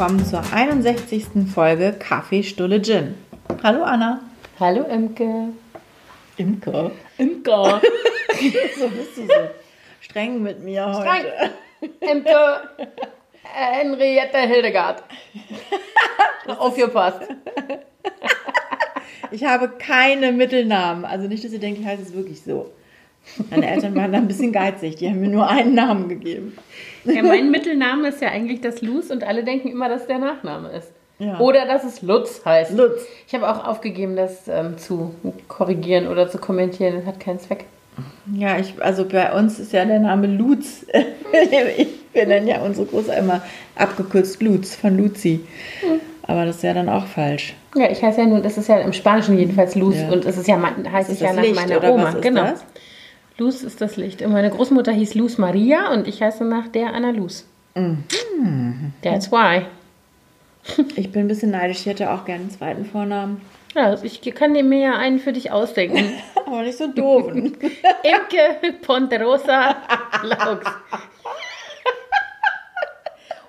willkommen zur 61. Folge Kaffee Stulle Gin. Hallo Anna. Hallo Imke. Imke. Imke. so bist du so streng mit mir heute. Streng. Imke. Äh, Henriette Hildegard. Aufgepasst. Ich habe keine Mittelnamen. Also nicht, dass ihr denkt, ich heiße es wirklich so. Meine Eltern waren da ein bisschen geizig. Die haben mir nur einen Namen gegeben. Ja, mein Mittelname ist ja eigentlich das Luz und alle denken immer, dass der Nachname ist. Ja. Oder dass es Lutz heißt. Lutz. Ich habe auch aufgegeben, das ähm, zu korrigieren oder zu kommentieren. Das hat keinen Zweck. Ja, ich, also bei uns ist ja der Name Lutz. ich, wir nennen ja unsere Große immer abgekürzt Lutz von Luzi. Aber das ist ja dann auch falsch. Ja, ich heiße ja nun, das ist ja im Spanischen jedenfalls Luz Ja. und es ist ja, mein- heißt es ja nach meiner Oma. genau. das? Luz ist das Licht. Und meine Großmutter hieß Luz Maria und ich heiße nach der Anna Luz. Mhm. That's why. Ich bin ein bisschen neidisch. Ich hätte auch gerne einen zweiten Vornamen. Ja, ich kann dir mir ja einen für dich ausdenken. Aber nicht so doof. Imke Ponderosa Laux.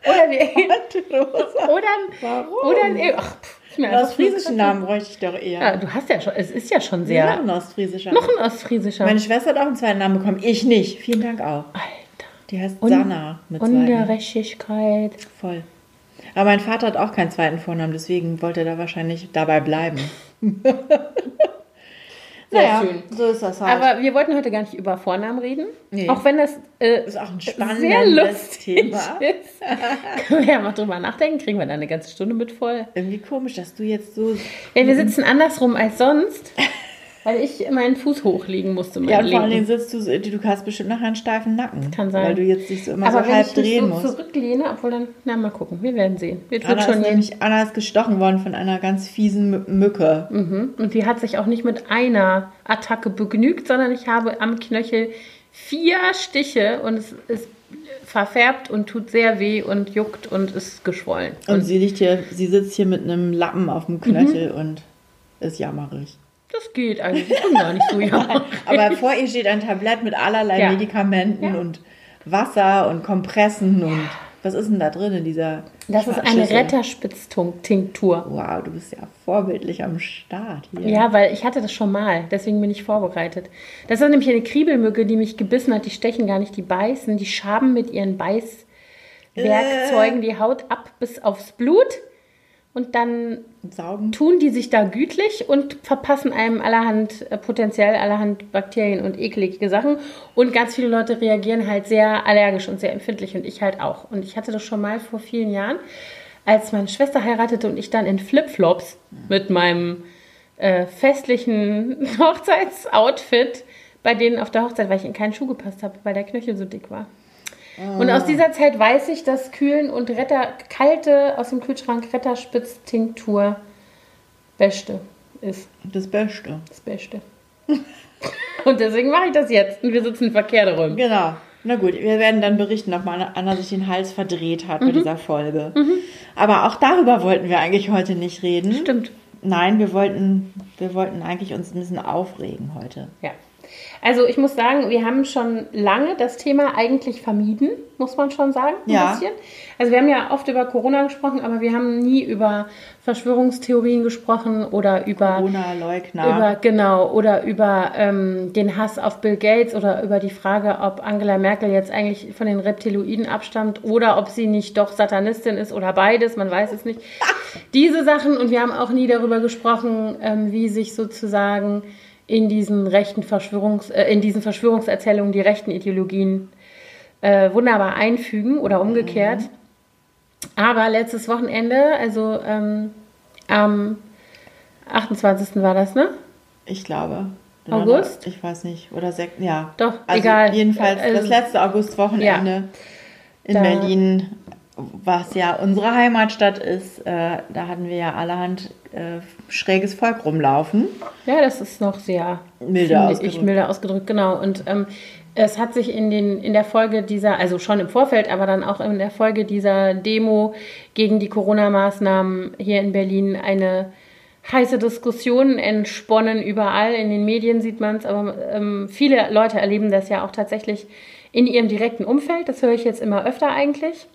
Oder, die, Rosa. oder, Warum? oder ach, Einen ostfriesischen Namen bräuchte ich doch eher. Ja, du hast ja schon, es ist ja schon sehr. Noch ein ostfriesischer. Noch ein ostfriesischer. Meine Schwester hat auch einen zweiten Namen bekommen. Ich nicht. Vielen Dank auch. Alter. Die heißt Un- Sanna mit. Ungerechtigkeit. Voll. Aber mein Vater hat auch keinen zweiten Vornamen, deswegen wollte er da wahrscheinlich dabei bleiben. Sehr Naja, schön. So ist das halt. Aber wir wollten heute gar nicht über Vornamen reden. Nee. Auch wenn das äh, ist auch ein sehr spannendes lustig Thema. ist. Können wir ja mal drüber nachdenken. Kriegen wir da eine ganze Stunde mit voll. Irgendwie komisch, dass du jetzt so. Ja, wir sitzen andersrum als sonst, weil ich meinen Fuß hochlegen musste. Ja, und vor allen. Dingen sitzt du du hast bestimmt nachher einen steifen Nacken. Kann sein. Weil du jetzt dich so immer Aber so wenn halb ich mich drehen so musst. zurücklehne, obwohl dann, na mal gucken, wir werden sehen. Wird, Anna schon ist, nämlich, Anna ist gestochen worden von einer ganz fiesen Mü- Mücke. Mhm. Und die hat sich auch nicht mit einer Attacke begnügt, sondern ich habe am Knöchel vier Stiche und es ist verfärbt und tut sehr weh und juckt und ist geschwollen. Und sie liegt hier, sie sitzt hier mit einem Lappen auf dem Knöchel Mhm. und ist jammerig. Das geht eigentlich. Ich bin gar nicht so ja. Aber vor ihr steht ein Tablett mit allerlei Ja. Medikamenten Ja. und Wasser und Kompressen und was ist denn da drin in dieser Das ist eine? Retterspitztinktur. Wow, du bist ja vorbildlich am Start hier. Ja, weil ich hatte das schon mal, deswegen bin ich vorbereitet. Das ist nämlich eine Kriebelmücke, die mich gebissen hat. Die stechen gar nicht, die beißen, die schaben mit ihren Beißwerkzeugen die Haut ab bis aufs Blut. Und dann Saugen. tun die sich da gütlich und verpassen einem allerhand, äh, potenziell allerhand Bakterien und eklige Sachen. Und ganz viele Leute reagieren halt sehr allergisch und sehr empfindlich und ich halt auch. Und ich hatte das schon mal vor vielen Jahren, als meine Schwester heiratete und ich dann in Flipflops mit meinem äh, festlichen Hochzeitsoutfit bei denen auf der Hochzeit, weil ich in keinen Schuh gepasst habe, weil der Knöchel so dick war. Und aus dieser Zeit weiß ich, dass Kühlen und Retter, kalte aus dem Kühlschrank Retterspitz-Tinktur Beste ist. Das Beste. Das Beste. und deswegen mache ich das jetzt. Und wir sitzen verkehrt rum. Genau. Na gut, wir werden dann berichten, ob Anna Anna sich den Hals verdreht hat Mhm. bei dieser Folge. Aber auch darüber wollten wir eigentlich heute nicht reden. Stimmt. Nein, wir wollten, wir wollten eigentlich uns ein bisschen aufregen heute. Ja. Also ich muss sagen, wir haben schon lange das Thema eigentlich vermieden, muss man schon sagen. Ein Ja. bisschen. Also wir haben ja oft über Corona gesprochen, aber wir haben nie über Verschwörungstheorien gesprochen oder über Corona-Leugner. Über, genau, oder über ähm, den Hass auf Bill Gates oder über die Frage, ob Angela Merkel jetzt eigentlich von den Reptiloiden abstammt oder ob sie nicht doch Satanistin ist oder beides, man weiß es nicht. Diese Sachen und wir haben auch nie darüber gesprochen, ähm, wie sich sozusagen in diesen rechten Verschwörungs, äh, in diesen Verschwörungserzählungen die rechten Ideologien äh, wunderbar einfügen oder umgekehrt. Aber letztes Wochenende, also ähm, am 28. war das, ne? Ich glaube. August? Ich weiß nicht. Oder sek ja. Doch, also egal. Jedenfalls Äh, das letzte Augustwochenende in Da- Berlin, was ja unsere Heimatstadt ist. Äh, da hatten wir ja allerhand äh, schräges Volk rumlaufen. Ja, das ist noch sehr Milde finde ausgedrückt. Ich milde ausgedrückt, genau. Und ähm, es hat sich in, den, in der Folge dieser, also schon im Vorfeld, aber dann auch in der Folge dieser Demo gegen die Corona-Maßnahmen hier in Berlin eine heiße Diskussion entsponnen. Überall in den Medien sieht man es, aber ähm, viele Leute erleben das ja auch tatsächlich in ihrem direkten Umfeld. Das höre ich jetzt immer öfter eigentlich.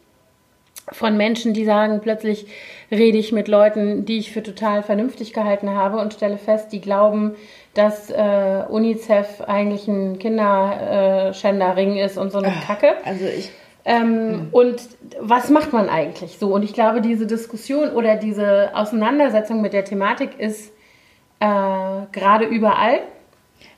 Von Menschen, die sagen, plötzlich rede ich mit Leuten, die ich für total vernünftig gehalten habe und stelle fest, die glauben, dass äh, UNICEF eigentlich ein Kinderschänderring ist und so eine Kacke. Also ich. Ähm, mhm. Und was macht man eigentlich so? Und ich glaube, diese Diskussion oder diese Auseinandersetzung mit der Thematik ist äh, gerade überall.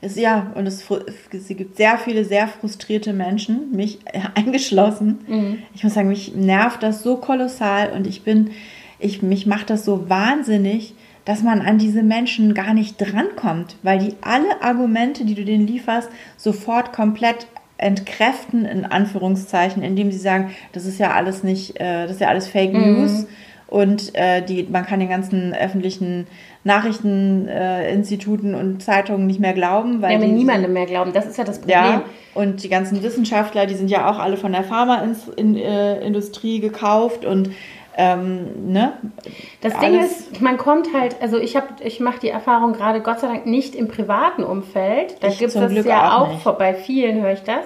Es, ja, und es, es, gibt sehr viele sehr frustrierte Menschen, mich eingeschlossen. Mhm. Ich muss sagen, mich nervt das so kolossal und ich bin, ich, mich macht das so wahnsinnig, dass man an diese Menschen gar nicht drankommt, weil die alle Argumente, die du denen lieferst, sofort komplett entkräften, in Anführungszeichen, indem sie sagen, das ist ja alles nicht, äh, das ist ja alles Fake mhm. News und äh, die, man kann den ganzen öffentlichen Nachrichteninstituten äh, und Zeitungen nicht mehr glauben. Weil ja, wir niemandem mehr glauben, das ist ja das Problem. Ja, und die ganzen Wissenschaftler, die sind ja auch alle von der Pharmaindustrie äh, gekauft und ähm, ne? Das Alles. Ding ist, man kommt halt, also ich habe, ich mache die Erfahrung gerade Gott sei Dank nicht im privaten Umfeld. Da gibt es das Glück ja auch, auch bei vielen höre ich das.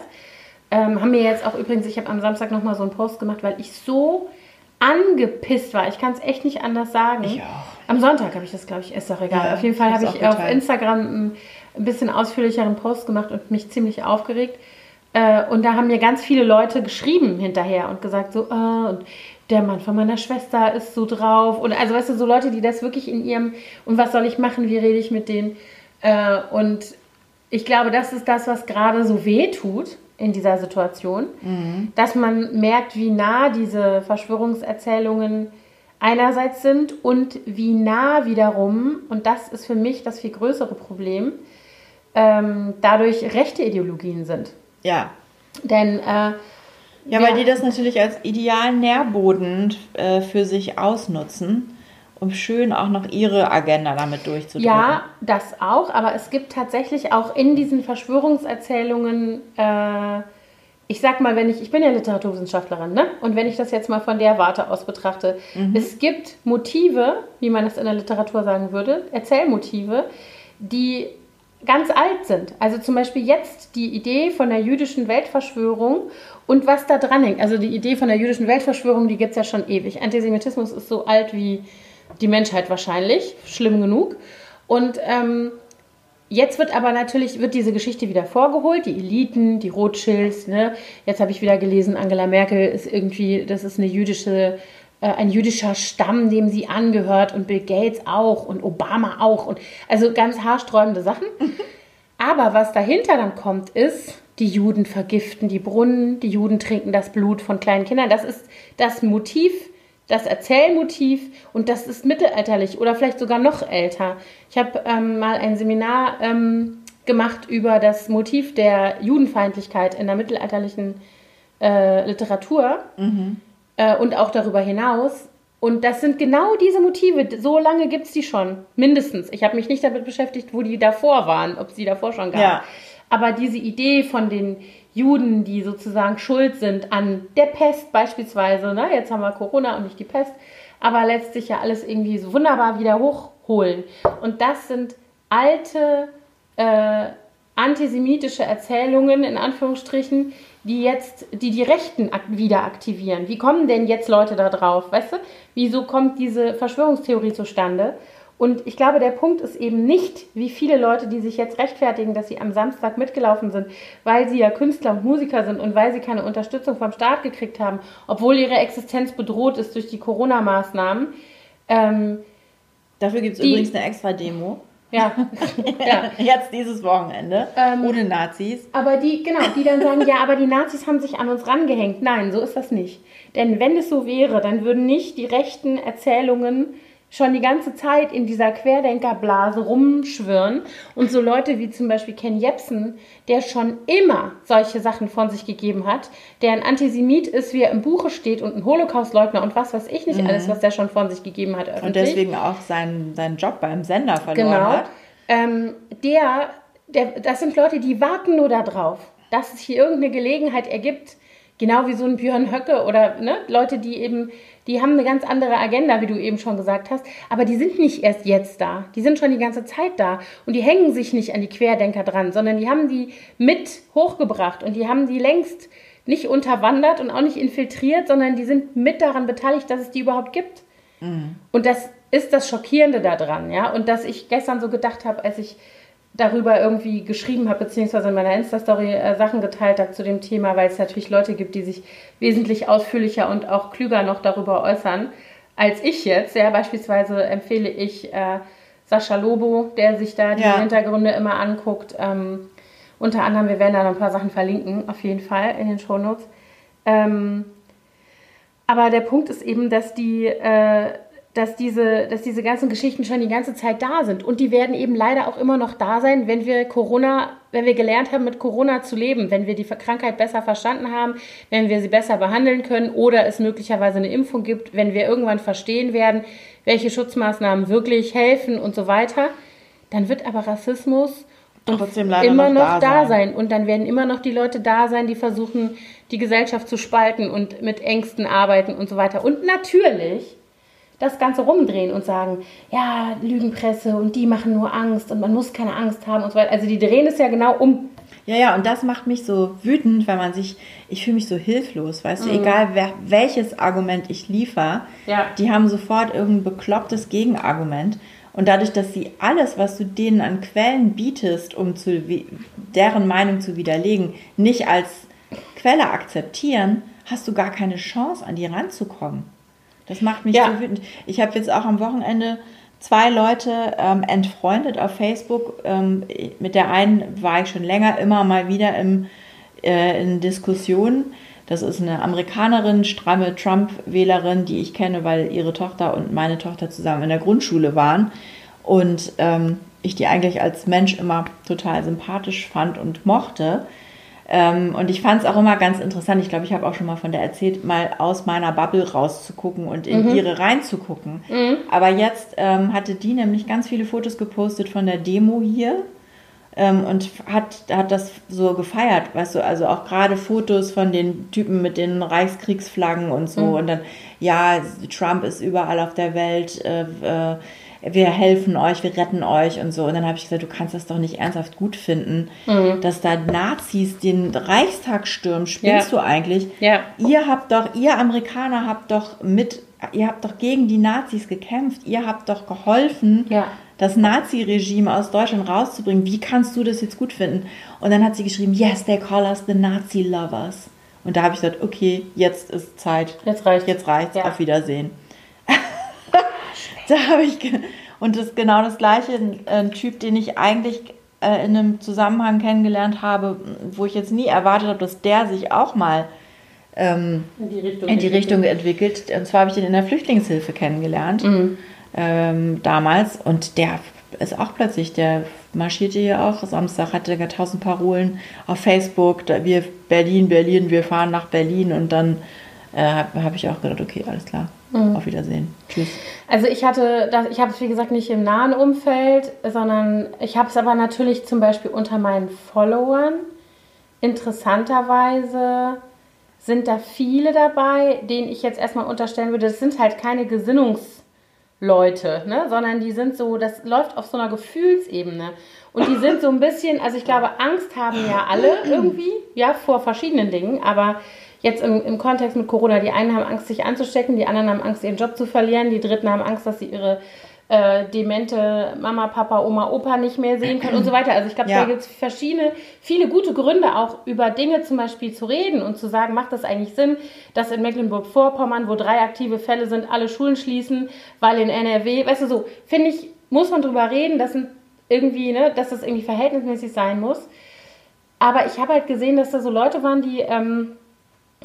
Ähm, haben mir jetzt auch übrigens, ich habe am Samstag nochmal so einen Post gemacht, weil ich so angepisst war. Ich kann es echt nicht anders sagen. Ich auch. Am Sonntag habe ich das, glaube ich, ist doch egal. Ja, auf jeden Fall habe ich auf Instagram ein, ein bisschen ausführlicheren Post gemacht und mich ziemlich aufgeregt. Äh, und da haben mir ganz viele Leute geschrieben hinterher und gesagt so, äh, und der Mann von meiner Schwester ist so drauf. Und also, weißt du, so Leute, die das wirklich in ihrem, und was soll ich machen, wie rede ich mit denen? Äh, und ich glaube, das ist das, was gerade so weh tut in dieser Situation, mhm. dass man merkt, wie nah diese Verschwörungserzählungen einerseits sind und wie nah wiederum, und das ist für mich das viel größere Problem, ähm, dadurch rechte Ideologien sind. Ja. Denn äh, ja, weil die das natürlich als idealen Nährboden äh, für sich ausnutzen, um schön auch noch ihre Agenda damit durchzudrücken. Ja, das auch, aber es gibt tatsächlich auch in diesen Verschwörungserzählungen, äh, ich sag mal, wenn ich, ich bin ja Literaturwissenschaftlerin, ne? Und wenn ich das jetzt mal von der Warte aus betrachte, mhm. es gibt Motive, wie man das in der Literatur sagen würde, Erzählmotive, die ganz alt sind. Also zum Beispiel jetzt die Idee von der jüdischen Weltverschwörung und was da dran hängt. Also die Idee von der jüdischen Weltverschwörung, die gibt es ja schon ewig. Antisemitismus ist so alt wie die Menschheit wahrscheinlich, schlimm genug. Und ähm, jetzt wird aber natürlich wird diese Geschichte wieder vorgeholt, die Eliten, die Rothschilds. Ne? Jetzt habe ich wieder gelesen, Angela Merkel ist irgendwie, das ist eine jüdische äh, ein jüdischer Stamm, dem sie angehört und Bill Gates auch und Obama auch und also ganz haarsträubende Sachen. Aber was dahinter dann kommt, ist, die Juden vergiften die Brunnen, die Juden trinken das Blut von kleinen Kindern. Das ist das Motiv, das Erzählmotiv und das ist mittelalterlich oder vielleicht sogar noch älter. Ich habe ähm, mal ein Seminar ähm, gemacht über das Motiv der Judenfeindlichkeit in der mittelalterlichen äh, Literatur. Mhm äh, und auch darüber hinaus. Und das sind genau diese Motive. So lange gibt es die schon. Mindestens. Ich habe mich nicht damit beschäftigt, wo die davor waren, ob es die davor schon gab. Ja. Aber diese Idee von den Juden, die sozusagen schuld sind an der Pest beispielsweise, ne? jetzt haben wir Corona und nicht die Pest, aber lässt sich ja alles irgendwie so wunderbar wieder hochholen. Und das sind alte äh, antisemitische Erzählungen, in Anführungsstrichen, die jetzt, die die Rechten wieder aktivieren. Wie kommen denn jetzt Leute da drauf? Weißt du? Wieso kommt diese Verschwörungstheorie zustande? Und ich glaube, der Punkt ist eben nicht, wie viele Leute, die sich jetzt rechtfertigen, dass sie am Samstag mitgelaufen sind, weil sie ja Künstler und Musiker sind und weil sie keine Unterstützung vom Staat gekriegt haben, obwohl ihre Existenz bedroht ist durch die Corona-Maßnahmen. Ähm, Dafür gibt es übrigens eine extra Demo. Ja. ja. Jetzt dieses Wochenende. Ähm, ohne Nazis. Aber die, genau, die dann sagen, ja, aber die Nazis haben sich an uns rangehängt. Nein, so ist das nicht. Denn wenn es so wäre, dann würden nicht die rechten Erzählungen schon die ganze Zeit in dieser Querdenkerblase rumschwirren und so Leute wie zum Beispiel Ken Jebsen, der schon immer solche Sachen von sich gegeben hat, der ein Antisemit ist, wie er im Buche steht und ein Holocaustleugner und was weiß ich nicht mhm. alles, was der schon von sich gegeben hat öffentlich. Und deswegen auch seinen, seinen Job beim Sender verloren genau. hat. Ähm, der, der, das sind Leute, die warten nur darauf, dass es hier irgendeine Gelegenheit ergibt, genau wie so ein Björn Höcke oder ne, Leute, die eben die haben eine ganz andere Agenda, wie du eben schon gesagt hast, aber die sind nicht erst jetzt da. Die sind schon die ganze Zeit da und die hängen sich nicht an die Querdenker dran, sondern die haben die mit hochgebracht und die haben die längst nicht unterwandert und auch nicht infiltriert, sondern die sind mit daran beteiligt, dass es die überhaupt gibt. Mhm. Und das ist das Schockierende daran, ja. Und dass ich gestern so gedacht habe, als ich darüber irgendwie geschrieben habe, beziehungsweise in meiner Insta-Story äh, Sachen geteilt habe zu dem Thema, weil es natürlich Leute gibt, die sich wesentlich ausführlicher und auch klüger noch darüber äußern als ich jetzt. Ja, beispielsweise empfehle ich äh, Sascha Lobo, der sich da die ja. Hintergründe immer anguckt. Ähm, unter anderem, wir werden da noch ein paar Sachen verlinken, auf jeden Fall in den Shownotes. Ähm, aber der Punkt ist eben, dass die äh, dass diese, dass diese ganzen Geschichten schon die ganze Zeit da sind. Und die werden eben leider auch immer noch da sein, wenn wir Corona, wenn wir gelernt haben, mit Corona zu leben, wenn wir die Krankheit besser verstanden haben, wenn wir sie besser behandeln können oder es möglicherweise eine Impfung gibt, wenn wir irgendwann verstehen werden, welche Schutzmaßnahmen wirklich helfen und so weiter. Dann wird aber Rassismus immer noch, noch da, sein. sein. Und dann werden immer noch die Leute da sein, die versuchen, die Gesellschaft zu spalten und mit Ängsten arbeiten und so weiter. Und natürlich das Ganze rumdrehen und sagen, ja, Lügenpresse und die machen nur Angst und man muss keine Angst haben und so weiter. Also die drehen es ja genau um. Ja, ja, und das macht mich so wütend, weil man sich, ich fühle mich so hilflos, weißt mhm. du, egal wer, welches Argument ich liefere, ja. die haben sofort irgendein beklopptes Gegenargument. Und dadurch, dass sie alles, was du denen an Quellen bietest, um zu, deren Meinung zu widerlegen, nicht als Quelle akzeptieren, hast du gar keine Chance, an die ranzukommen. Das macht mich ja. so wütend. Ich habe jetzt auch am Wochenende zwei Leute ähm, entfreundet auf Facebook. Ähm, mit der einen war ich schon länger immer mal wieder im, äh, in Diskussionen. Das ist eine Amerikanerin, stramme Trump-Wählerin, die ich kenne, weil ihre Tochter und meine Tochter zusammen in der Grundschule waren. Und ähm, ich die eigentlich als Mensch immer total sympathisch fand und mochte. Ähm, und ich fand es auch immer ganz interessant, ich glaube, ich habe auch schon mal von der erzählt, mal aus meiner Bubble rauszugucken und in mhm. ihre reinzugucken. Mhm. Aber jetzt ähm, hatte die nämlich ganz viele Fotos gepostet von der Demo hier. Ähm, und hat, hat das so gefeiert, weißt du, also auch gerade Fotos von den Typen mit den Reichskriegsflaggen und so. Mhm. Und dann, ja, Trump ist überall auf der Welt. Äh, äh, wir helfen euch, wir retten euch und so. Und dann habe ich gesagt, du kannst das doch nicht ernsthaft gut finden, mhm. dass da Nazis den Reichstag stürmen. Spinnst ja. du eigentlich? Ja. Ihr habt doch, ihr Amerikaner habt doch mit, ihr habt doch gegen die Nazis gekämpft. Ihr habt doch geholfen, ja. das Nazi-Regime aus Deutschland rauszubringen. Wie kannst du das jetzt gut finden? Und dann hat sie geschrieben, yes, they call us the Nazi lovers. Und da habe ich gesagt, okay, jetzt ist Zeit. Jetzt reicht. Jetzt reicht's. Ja. Auf Wiedersehen. da habe ich und das ist genau das gleiche ein Typ, den ich eigentlich äh, in einem Zusammenhang kennengelernt habe, wo ich jetzt nie erwartet habe, dass der sich auch mal ähm, in die Richtung, in die Richtung entwickelt. Und zwar habe ich ihn in der Flüchtlingshilfe kennengelernt mhm. ähm, damals und der ist auch plötzlich, der marschierte hier auch. Samstag hatte er tausend Parolen auf Facebook. Da wir Berlin, Berlin, wir fahren nach Berlin und dann äh, habe ich auch gedacht, okay, alles klar. Mhm. Auf Wiedersehen. Tschüss. Also ich hatte, das, ich habe es wie gesagt nicht im nahen Umfeld, sondern ich habe es aber natürlich zum Beispiel unter meinen Followern. Interessanterweise sind da viele dabei, denen ich jetzt erstmal unterstellen würde, das sind halt keine Gesinnungsleute, ne? sondern die sind so, das läuft auf so einer Gefühlsebene. Und die sind so ein bisschen, also ich glaube, Angst haben ja alle irgendwie, ja, vor verschiedenen Dingen, aber jetzt im, im Kontext mit Corona, die einen haben Angst, sich anzustecken, die anderen haben Angst, ihren Job zu verlieren, die dritten haben Angst, dass sie ihre äh, demente Mama, Papa, Oma, Opa nicht mehr sehen können und so weiter. Also ich glaube, ja. da gibt es verschiedene, viele gute Gründe auch über Dinge zum Beispiel zu reden und zu sagen, macht das eigentlich Sinn, dass in Mecklenburg-Vorpommern, wo drei aktive Fälle sind, alle Schulen schließen, weil in NRW, weißt du so, finde ich, muss man drüber reden, dass irgendwie, ne, dass das irgendwie verhältnismäßig sein muss. Aber ich habe halt gesehen, dass da so Leute waren, die ähm,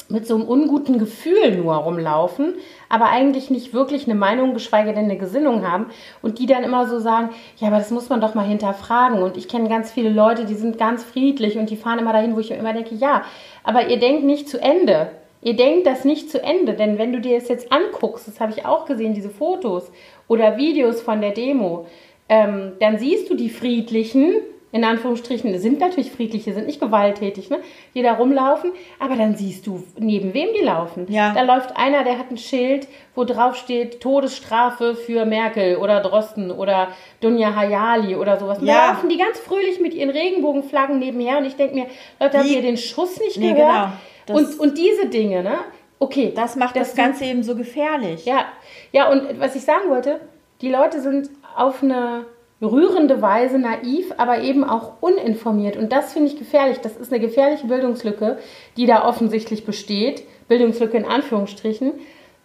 mit so einem unguten Gefühl nur rumlaufen, aber eigentlich nicht wirklich eine Meinung, geschweige denn eine Gesinnung haben und die dann immer so sagen, ja, aber das muss man doch mal hinterfragen und ich kenne ganz viele Leute, die sind ganz friedlich und die fahren immer dahin, wo ich immer denke, ja, aber ihr denkt nicht zu Ende. Ihr denkt das nicht zu Ende, denn wenn du dir das jetzt anguckst, das habe ich auch gesehen, diese Fotos oder Videos von der Demo, ähm, dann siehst du die Friedlichen, in Anführungsstrichen, sind natürlich friedliche, sind nicht gewalttätig, ne? die da rumlaufen, aber dann siehst du, neben wem die laufen. Ja. Da läuft einer, der hat ein Schild, wo drauf steht Todesstrafe für Merkel oder Drosten oder Dunja Hayali oder sowas. Ja. Da laufen die ganz fröhlich mit ihren Regenbogenflaggen nebenher und ich denke mir, Leute, habt ihr den Schuss nicht nee, gehört? Genau. und, und diese Dinge, ne? Okay. Das macht das, das Ganze eben so gefährlich. Ja, ja, und was ich sagen wollte, die Leute sind auf eine rührende Weise naiv, aber eben auch uninformiert. Und das finde ich gefährlich. Das ist eine gefährliche Bildungslücke, die da offensichtlich besteht. Bildungslücke in Anführungsstrichen.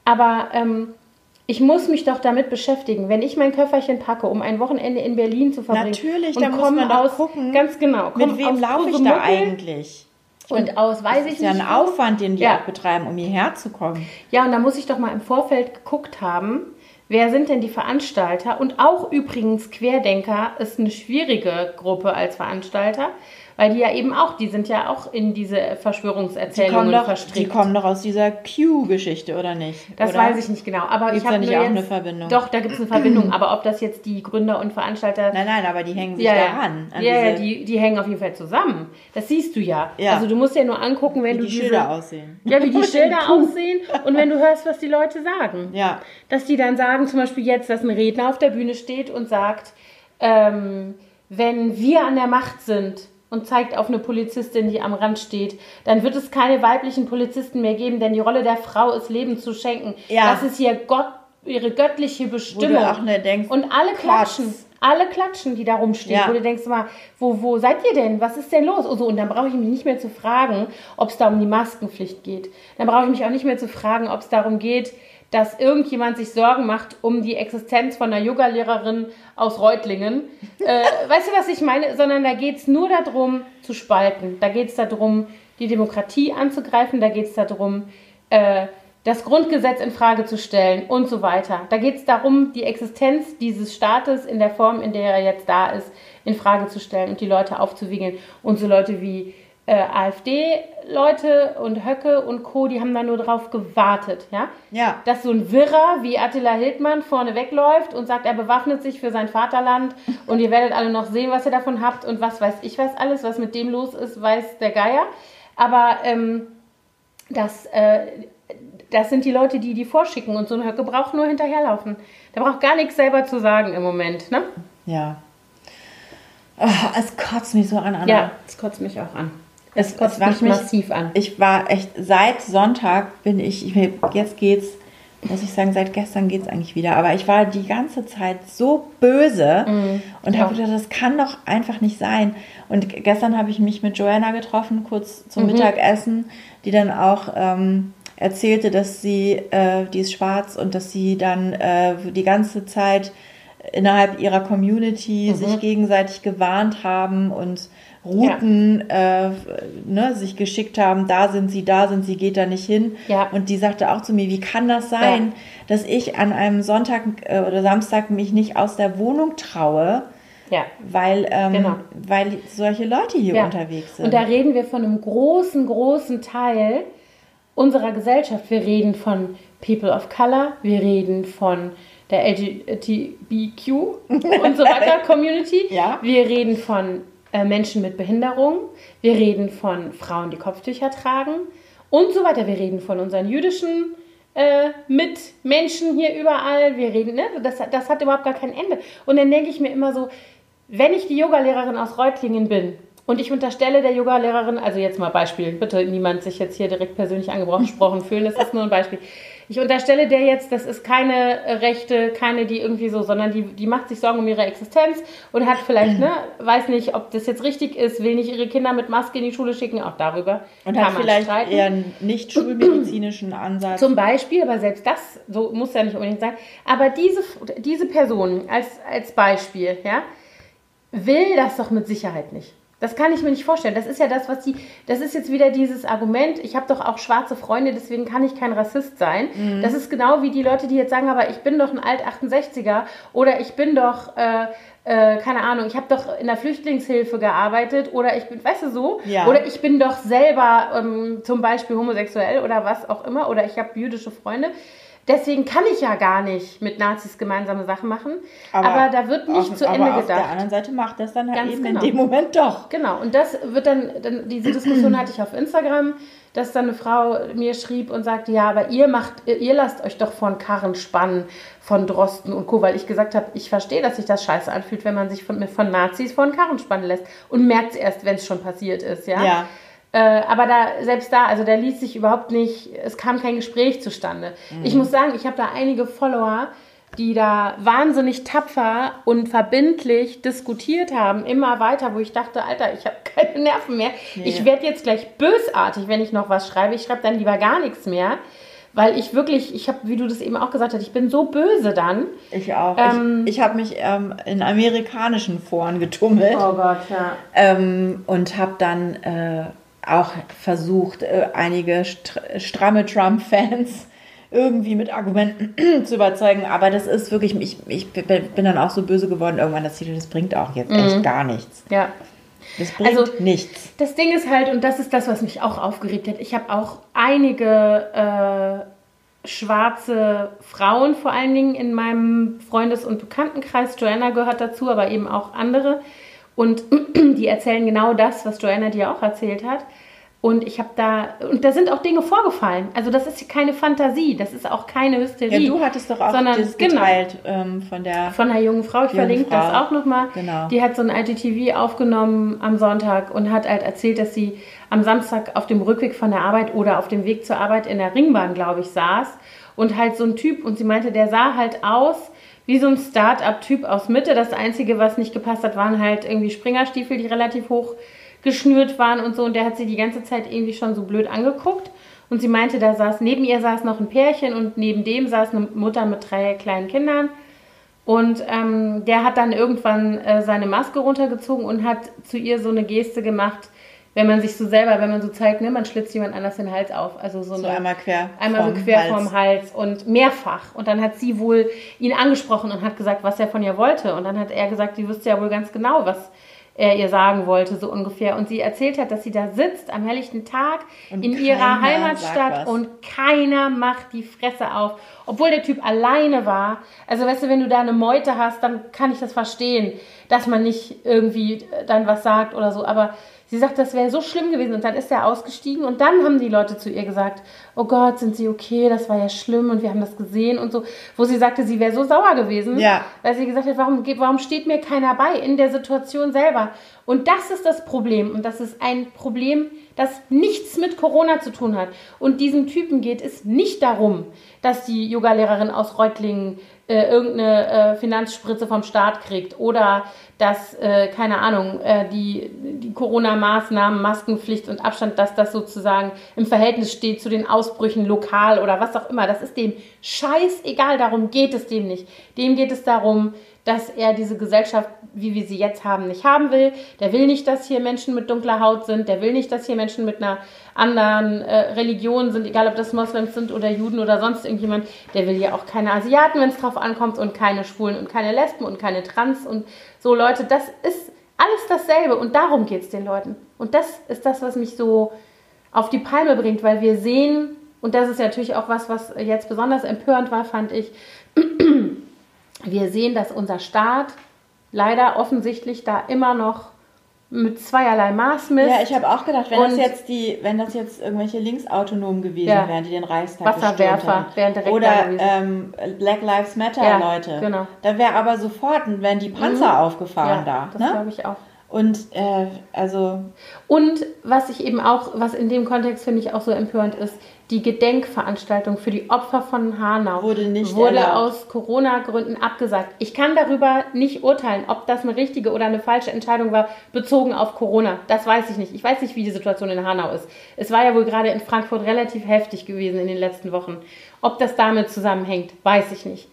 Aber ähm, ich muss mich doch damit beschäftigen, wenn ich mein Köfferchen packe, um ein Wochenende in Berlin zu verbringen. Natürlich, da muss man aus, gucken, ganz genau, mit wem laufe ich da eigentlich? Und aus weiß ich nicht. Das ist ja ein Aufwand, den die ja. auch betreiben, um hierher zu kommen. Ja, und da muss ich doch mal im Vorfeld geguckt haben, Wer sind denn die Veranstalter? Und auch übrigens Querdenker ist eine schwierige Gruppe als Veranstalter, weil die ja eben auch, die sind ja auch in diese Verschwörungserzählungen die doch, verstrickt. Die kommen doch aus dieser Q-Geschichte, oder nicht? Das oder? weiß ich nicht genau. Aber gibt's ich habe da nicht auch jetzt, eine Verbindung. Doch, da gibt es eine Verbindung. aber ob das jetzt die Gründer und Veranstalter. Nein, nein, aber die hängen sich ja, daran. An ja, ja, die, die hängen auf jeden Fall zusammen. Das siehst du ja. ja. Also du musst ja nur angucken, wenn wie du die diese, Schilder aussehen. Ja, wie die Schilder aussehen und wenn du hörst, was die Leute sagen. Ja. Dass die dann sagen, zum Beispiel jetzt, dass ein Redner auf der Bühne steht und sagt, ähm, wenn wir an der Macht sind, und zeigt auf eine Polizistin, die am Rand steht, dann wird es keine weiblichen Polizisten mehr geben, denn die Rolle der Frau ist Leben zu schenken. Ja. Das ist ihr Gott, ihre göttliche Bestimmung. Wo du auch ne denkst, und alle klatschen. Alle klatschen, die da rumstehen, ja. wo du denkst mal, wo, wo seid ihr denn? Was ist denn los? Und, so, und dann brauche ich mich nicht mehr zu fragen, ob es da um die Maskenpflicht geht. Dann brauche ich mich auch nicht mehr zu fragen, ob es darum geht, dass irgendjemand sich Sorgen macht um die Existenz von einer Yoga-Lehrerin aus Reutlingen. Äh, weißt du, was ich meine? Sondern da geht es nur darum, zu spalten. Da geht es darum, die Demokratie anzugreifen. Da geht es darum, äh, das Grundgesetz in Frage zu stellen und so weiter. Da geht es darum, die Existenz dieses Staates in der Form, in der er jetzt da ist, in Frage zu stellen und die Leute aufzuwiegeln. Und so Leute wie äh, AfD-Leute und Höcke und Co., die haben da nur drauf gewartet, ja? Ja. Dass so ein Wirrer wie Attila Hildmann vorne wegläuft und sagt, er bewaffnet sich für sein Vaterland und ihr werdet alle noch sehen, was ihr davon habt und was weiß ich was alles, was mit dem los ist, weiß der Geier. Aber ähm, das, äh, das sind die Leute, die die vorschicken und so ein Höcke braucht nur hinterherlaufen. Der braucht gar nichts selber zu sagen im Moment, ne? Ja. Oh, es kotzt mich so an, Anna. Ja, es kotzt mich auch an. Es, es mich massiv an. Ich war echt, seit Sonntag bin ich, ich jetzt geht's, muss ich sagen, seit gestern geht es eigentlich wieder. Aber ich war die ganze Zeit so böse mm, und habe gedacht, das kann doch einfach nicht sein. Und gestern habe ich mich mit Joanna getroffen, kurz zum mhm. Mittagessen, die dann auch ähm, erzählte, dass sie, äh, die ist schwarz und dass sie dann äh, die ganze Zeit innerhalb ihrer Community mhm. sich gegenseitig gewarnt haben und Routen ja. äh, ne, sich geschickt haben, da sind sie, da sind sie, geht da nicht hin. Ja. Und die sagte auch zu mir, wie kann das sein, ja. dass ich an einem Sonntag äh, oder Samstag mich nicht aus der Wohnung traue, ja. weil, ähm, genau. weil solche Leute hier ja. unterwegs sind. Und da reden wir von einem großen, großen Teil unserer Gesellschaft. Wir reden von People of Color, wir reden von der LGBTQ und so weiter Community. Ja. Wir reden von äh, Menschen mit Behinderung, wir reden von Frauen, die Kopftücher tragen und so weiter. Wir reden von unseren jüdischen äh, Mitmenschen hier überall. Wir reden, ne? das, das hat überhaupt gar kein Ende. Und dann denke ich mir immer so, wenn ich die Yogalehrerin aus Reutlingen bin und ich unterstelle der Yogalehrerin, also jetzt mal Beispiel, bitte niemand sich jetzt hier direkt persönlich angesprochen fühlen, das ist nur ein Beispiel ich unterstelle der jetzt, das ist keine Rechte, keine, die irgendwie so, sondern die, die macht sich Sorgen um ihre Existenz und hat vielleicht, ne, weiß nicht, ob das jetzt richtig ist, will nicht ihre Kinder mit Maske in die Schule schicken, auch darüber. Und kann hat vielleicht streiten. eher einen nicht schulmedizinischen Ansatz. Zum Beispiel, aber selbst das, so muss ja nicht unbedingt sein. Aber diese, diese Person als, als Beispiel, ja, will das doch mit Sicherheit nicht. Das kann ich mir nicht vorstellen. Das ist ja das, was die. Das ist jetzt wieder dieses Argument, ich habe doch auch schwarze Freunde, deswegen kann ich kein Rassist sein. Mhm. Das ist genau wie die Leute, die jetzt sagen, aber ich bin doch ein Alt-68er oder ich bin doch. Äh, äh, keine Ahnung, ich habe doch in der Flüchtlingshilfe gearbeitet oder ich bin, weißt du so, ja. oder ich bin doch selber ähm, zum Beispiel homosexuell oder was auch immer oder ich habe jüdische Freunde. Deswegen kann ich ja gar nicht mit Nazis gemeinsame Sachen machen. Aber, aber da wird nicht auf, zu Ende gedacht. Auf der anderen Seite macht das dann halt Ganz eben genau. in dem Moment doch. Genau. Und das wird dann, dann diese Diskussion hatte ich auf Instagram, dass dann eine Frau mir schrieb und sagte, ja, aber ihr macht, ihr lasst euch doch von Karren spannen, von Drosten und Co., weil ich gesagt habe, ich verstehe, dass sich das scheiße anfühlt, wenn man sich von, von Nazis von Karren spannen lässt und merkt es erst, wenn es schon passiert ist, ja. ja. Äh, aber da, selbst da, also da ließ sich überhaupt nicht, es kam kein Gespräch zustande. Mhm. Ich muss sagen, ich habe da einige Follower, die da wahnsinnig tapfer und verbindlich diskutiert haben, immer weiter, wo ich dachte, Alter, ich habe keine Nerven mehr. Nee. Ich werde jetzt gleich bösartig, wenn ich noch was schreibe. Ich schreibe dann lieber gar nichts mehr. Weil ich wirklich, ich habe, wie du das eben auch gesagt hast, ich bin so böse dann. Ich auch. Ähm, ich ich habe mich ähm, in amerikanischen Foren getummelt. Oh Gott, ja. Ähm, und habe dann äh, auch versucht, äh, einige stramme Trump-Fans irgendwie mit Argumenten zu überzeugen. Aber das ist wirklich, ich, ich bin dann auch so böse geworden irgendwann, dass das bringt auch jetzt mhm. echt gar nichts. Ja. Das bringt also, nichts. Das Ding ist halt, und das ist das, was mich auch aufgeregt hat, ich habe auch einige äh, schwarze Frauen vor allen Dingen in meinem Freundes- und Bekanntenkreis. Joanna gehört dazu, aber eben auch andere. Und die erzählen genau das, was Joanna dir auch erzählt hat. Und ich habe da, und da sind auch Dinge vorgefallen. Also das ist keine Fantasie, das ist auch keine Hysterie. Ja, du hattest doch auch sondern, das genau. geteilt genau, ähm, von der Von der jungen Frau, ich jungen verlinke Frau. das auch nochmal. Genau. Die hat so ein IGTV aufgenommen am Sonntag und hat halt erzählt, dass sie am Samstag auf dem Rückweg von der Arbeit oder auf dem Weg zur Arbeit in der Ringbahn, glaube ich, saß. Und halt so ein Typ, und sie meinte, der sah halt aus wie so ein Start-up-Typ aus Mitte. Das Einzige, was nicht gepasst hat, waren halt irgendwie Springerstiefel, die relativ hoch geschnürt waren und so. Und der hat sie die ganze Zeit irgendwie schon so blöd angeguckt. Und sie meinte, da saß neben ihr saß noch ein Pärchen und neben dem saß eine Mutter mit drei kleinen Kindern. Und ähm, der hat dann irgendwann äh, seine Maske runtergezogen und hat zu ihr so eine Geste gemacht, wenn man sich so selber, wenn man so zeigt, ne, man schlitzt jemand anders den Hals auf. Also so, so eine, einmal quer. Einmal so quer Hals. vorm Hals und mehrfach. Und dann hat sie wohl ihn angesprochen und hat gesagt, was er von ihr wollte. Und dann hat er gesagt, die wüsste ja wohl ganz genau, was er ihr sagen wollte, so ungefähr. Und sie erzählt hat, dass sie da sitzt am helllichten Tag und in ihrer Heimatstadt und keiner macht die Fresse auf. Obwohl der Typ alleine war. Also weißt du, wenn du da eine Meute hast, dann kann ich das verstehen, dass man nicht irgendwie dann was sagt oder so. Aber Sie sagt, das wäre so schlimm gewesen. Und dann ist er ausgestiegen und dann haben die Leute zu ihr gesagt, oh Gott, sind Sie okay? Das war ja schlimm und wir haben das gesehen und so. Wo sie sagte, sie wäre so sauer gewesen, ja. weil sie gesagt hat, warum, warum steht mir keiner bei in der Situation selber? Und das ist das Problem. Und das ist ein Problem, das nichts mit Corona zu tun hat. Und diesem Typen geht es nicht darum, dass die Yogalehrerin aus Reutlingen äh, irgendeine äh, Finanzspritze vom Staat kriegt oder dass, äh, keine Ahnung, äh, die, die Corona-Maßnahmen, Maskenpflicht und Abstand, dass das sozusagen im Verhältnis steht zu den Ausbrüchen lokal oder was auch immer. Das ist dem scheißegal, darum geht es dem nicht. Dem geht es darum, dass er diese Gesellschaft, wie wir sie jetzt haben, nicht haben will. Der will nicht, dass hier Menschen mit dunkler Haut sind. Der will nicht, dass hier Menschen mit einer anderen äh, Religion sind, egal ob das Moslems sind oder Juden oder sonst irgendjemand. Der will ja auch keine Asiaten, wenn es drauf ankommt, und keine Schwulen und keine Lesben und keine Trans und so Leute. Das ist alles dasselbe und darum geht es den Leuten. Und das ist das, was mich so auf die Palme bringt, weil wir sehen, und das ist natürlich auch was, was jetzt besonders empörend war, fand ich, wir sehen, dass unser Staat leider offensichtlich da immer noch mit zweierlei Maß misst. Ja, ich habe auch gedacht, wenn das jetzt die, wenn das jetzt irgendwelche Linksautonomen gewesen ja, wären, die den Reichstag Wasserwerfer wären direkt oder ähm, Black Lives Matter ja, Leute, genau. da wäre aber sofort wären die Panzer mhm. aufgefahren ja, da. Das ne? glaube ich auch. Und äh, also. Und was ich eben auch, was in dem Kontext finde ich auch so empörend ist, die Gedenkveranstaltung für die Opfer von Hanau wurde, wurde aus Corona-Gründen abgesagt. Ich kann darüber nicht urteilen, ob das eine richtige oder eine falsche Entscheidung war, bezogen auf Corona. Das weiß ich nicht. Ich weiß nicht, wie die Situation in Hanau ist. Es war ja wohl gerade in Frankfurt relativ heftig gewesen in den letzten Wochen. Ob das damit zusammenhängt, weiß ich nicht.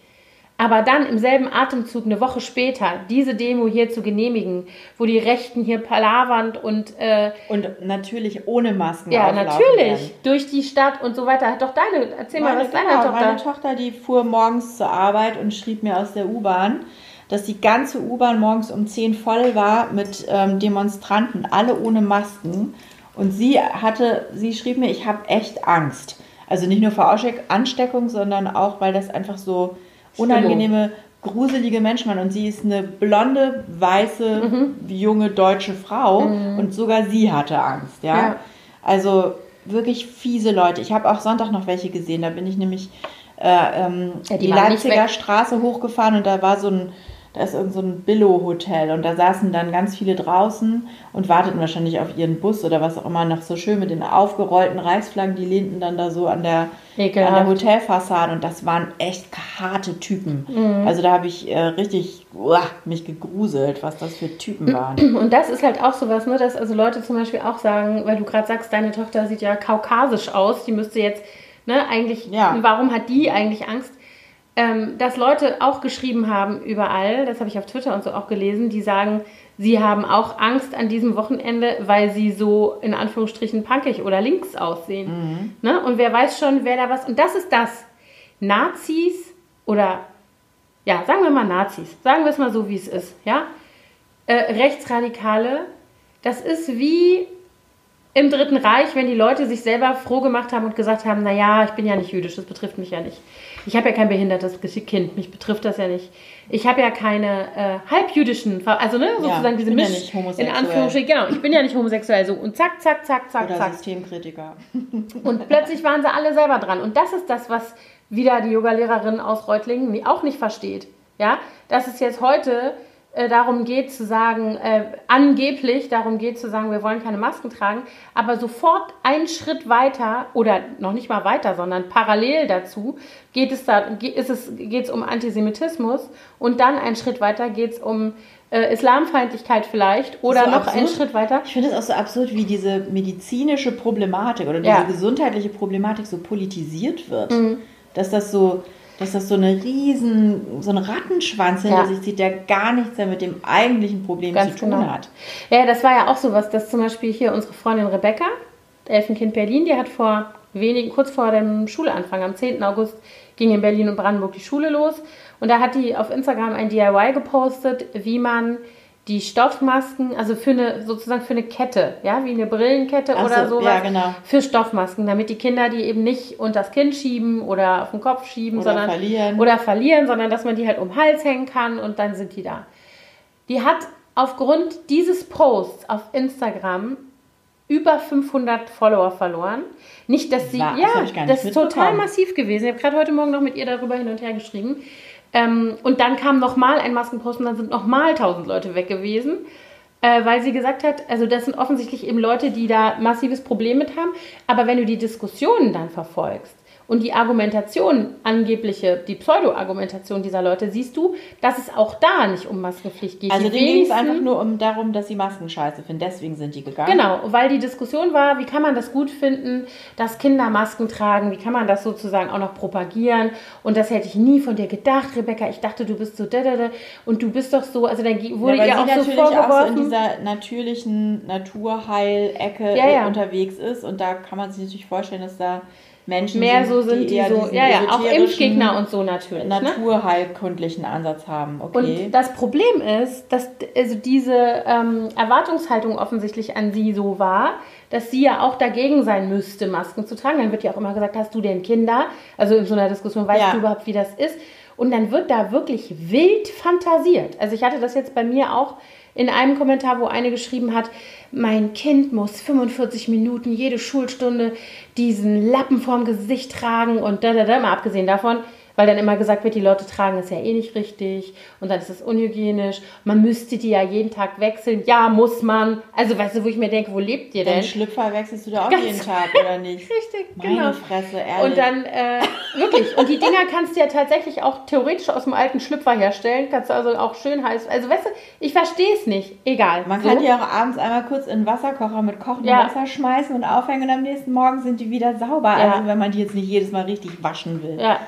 Aber dann im selben Atemzug eine Woche später diese Demo hier zu genehmigen, wo die Rechten hier palavernd und äh, und natürlich ohne Masken. Ja, natürlich werden. durch die Stadt und so weiter. Doch deine, erzähl meine, mal, was deine genau, Tochter. Meine Tochter, die fuhr morgens zur Arbeit und schrieb mir aus der U-Bahn, dass die ganze U-Bahn morgens um 10 voll war mit ähm, Demonstranten, alle ohne Masken. Und sie hatte, sie schrieb mir, ich habe echt Angst. Also nicht nur vor Ansteckung, sondern auch, weil das einfach so unangenehme, gruselige Menschen waren. Und sie ist eine blonde, weiße, mhm. junge deutsche Frau mhm. und sogar sie hatte Angst. Ja, ja. also wirklich fiese Leute. Ich habe auch Sonntag noch welche gesehen. Da bin ich nämlich äh, ähm, ja, die, die Leipziger Straße hochgefahren und da war so ein da ist irgend so ein Billo-Hotel und da saßen dann ganz viele draußen und warteten wahrscheinlich auf ihren Bus oder was auch immer, noch so schön mit den aufgerollten Reichsflaggen, die lehnten dann da so an der, an der Hotelfassade und das waren echt harte Typen. Mhm. Also da habe ich äh, richtig uah, mich gegruselt, was das für Typen waren. Und das ist halt auch sowas, ne, dass also Leute zum Beispiel auch sagen, weil du gerade sagst, deine Tochter sieht ja kaukasisch aus, die müsste jetzt, ne, eigentlich, ja. warum hat die eigentlich Angst? Ähm, dass Leute auch geschrieben haben überall, das habe ich auf Twitter und so auch gelesen, die sagen, sie haben auch Angst an diesem Wochenende, weil sie so in Anführungsstrichen punkig oder links aussehen. Mhm. Ne? Und wer weiß schon, wer da was. Und das ist das. Nazis oder ja, sagen wir mal Nazis, sagen wir es mal so, wie es ist, ja. Äh, Rechtsradikale, das ist wie im Dritten Reich, wenn die Leute sich selber froh gemacht haben und gesagt haben, naja, ich bin ja nicht jüdisch, das betrifft mich ja nicht. Ich habe ja kein behindertes Kind, mich betrifft das ja nicht. Ich habe ja keine äh, halbjüdischen, also ne, sozusagen ja, diese Misch, ja in Anführungsstrichen, genau, ich bin ja nicht homosexuell, so und zack, zack, zack, zack, Oder zack. Systemkritiker. Und plötzlich waren sie alle selber dran. Und das ist das, was wieder die Yoga-Lehrerin aus Reutlingen auch nicht versteht. Ja, dass es jetzt heute äh, darum geht zu sagen, äh, angeblich darum geht zu sagen, wir wollen keine Masken tragen, aber sofort einen Schritt weiter oder noch nicht mal weiter, sondern parallel dazu geht es da, ist es, geht es um Antisemitismus und dann einen Schritt weiter geht es um äh, Islamfeindlichkeit vielleicht oder so noch absurd. einen Schritt weiter. Ich finde es auch so absurd, wie diese medizinische Problematik oder diese ja. gesundheitliche Problematik so politisiert wird. Mhm. Dass das so, dass das so eine riesen, so ein Rattenschwanz hinter ja. sich zieht, der gar nichts mehr mit dem eigentlichen Problem Ganz zu tun genau. hat. Ja, das war ja auch so was, dass zum Beispiel hier unsere Freundin Rebecca, Elfenkind Berlin, die hat vor wenigen, kurz vor dem Schulanfang, am 10. August, ging in Berlin und Brandenburg die Schule los. Und da hat die auf Instagram ein DIY gepostet, wie man die Stoffmasken, also für eine sozusagen für eine Kette, ja, wie eine Brillenkette Ach oder so, sowas, ja, genau. für Stoffmasken, damit die Kinder die eben nicht unter das Kinn schieben oder auf den Kopf schieben, oder sondern verlieren. oder verlieren, sondern dass man die halt um den Hals hängen kann und dann sind die da. Die hat aufgrund dieses Posts auf Instagram über 500 Follower verloren. Nicht, dass sie, War, ja, das, das ist total massiv gewesen. Ich habe gerade heute Morgen noch mit ihr darüber hin und her geschrieben. Ähm, und dann kam nochmal ein Maskenpost und dann sind nochmal 1000 Leute weg gewesen, äh, weil sie gesagt hat, also das sind offensichtlich eben Leute, die da massives Problem mit haben. Aber wenn du die Diskussionen dann verfolgst, und die Argumentation, angebliche, die Pseudo-Argumentation dieser Leute, siehst du, dass es auch da nicht um Maskenpflicht geht. Also denen ging es einfach nur um darum, dass sie Masken scheiße finden. Deswegen sind die gegangen. Genau, weil die Diskussion war, wie kann man das gut finden, dass Kinder Masken tragen, wie kann man das sozusagen auch noch propagieren. Und das hätte ich nie von dir gedacht, Rebecca. Ich dachte, du bist so da, da, da. Und du bist doch so, also dann wurde ja, ihr auch so vorgeworfen. Auch so in dieser natürlichen Naturheilecke ja, ja. unterwegs ist. Und da kann man sich natürlich vorstellen, dass da Menschen mehr sind, so sind, die, die so, ja, ja, auch Impfgegner und so natürlich. Ne? Naturheilkundlichen ne? Ansatz haben, okay. Und das Problem ist, dass also diese ähm, Erwartungshaltung offensichtlich an sie so war, dass sie ja auch dagegen sein müsste, Masken zu tragen. Dann wird ja auch immer gesagt, hast du denn Kinder? Also in so einer Diskussion, weißt ja. du überhaupt, wie das ist? Und dann wird da wirklich wild fantasiert. Also ich hatte das jetzt bei mir auch in einem Kommentar, wo eine geschrieben hat, mein Kind muss 45 Minuten jede Schulstunde diesen Lappen vorm Gesicht tragen und da, da, da, mal abgesehen davon, weil dann immer gesagt wird, die Leute tragen es ja eh nicht richtig und dann ist es unhygienisch. Man müsste die ja jeden Tag wechseln. Ja, muss man. Also, weißt du, wo ich mir denke, wo lebt ihr denn? Den Schlüpfer wechselst du da auch Ganz jeden Tag, oder nicht? Richtig, Meine genau. Fresse, ehrlich. Und dann, äh, wirklich. Und die Dinger kannst du ja tatsächlich auch theoretisch aus dem alten Schlüpfer herstellen. Kannst du also auch schön heiß. Also, weißt du, ich verstehe es nicht. Egal. Man so. kann die auch abends einmal kurz in den Wasserkocher mit kochendem ja. Wasser schmeißen und aufhängen und am nächsten Morgen sind die wieder sauber. Ja. Also, wenn man die jetzt nicht jedes Mal richtig waschen will. Ja.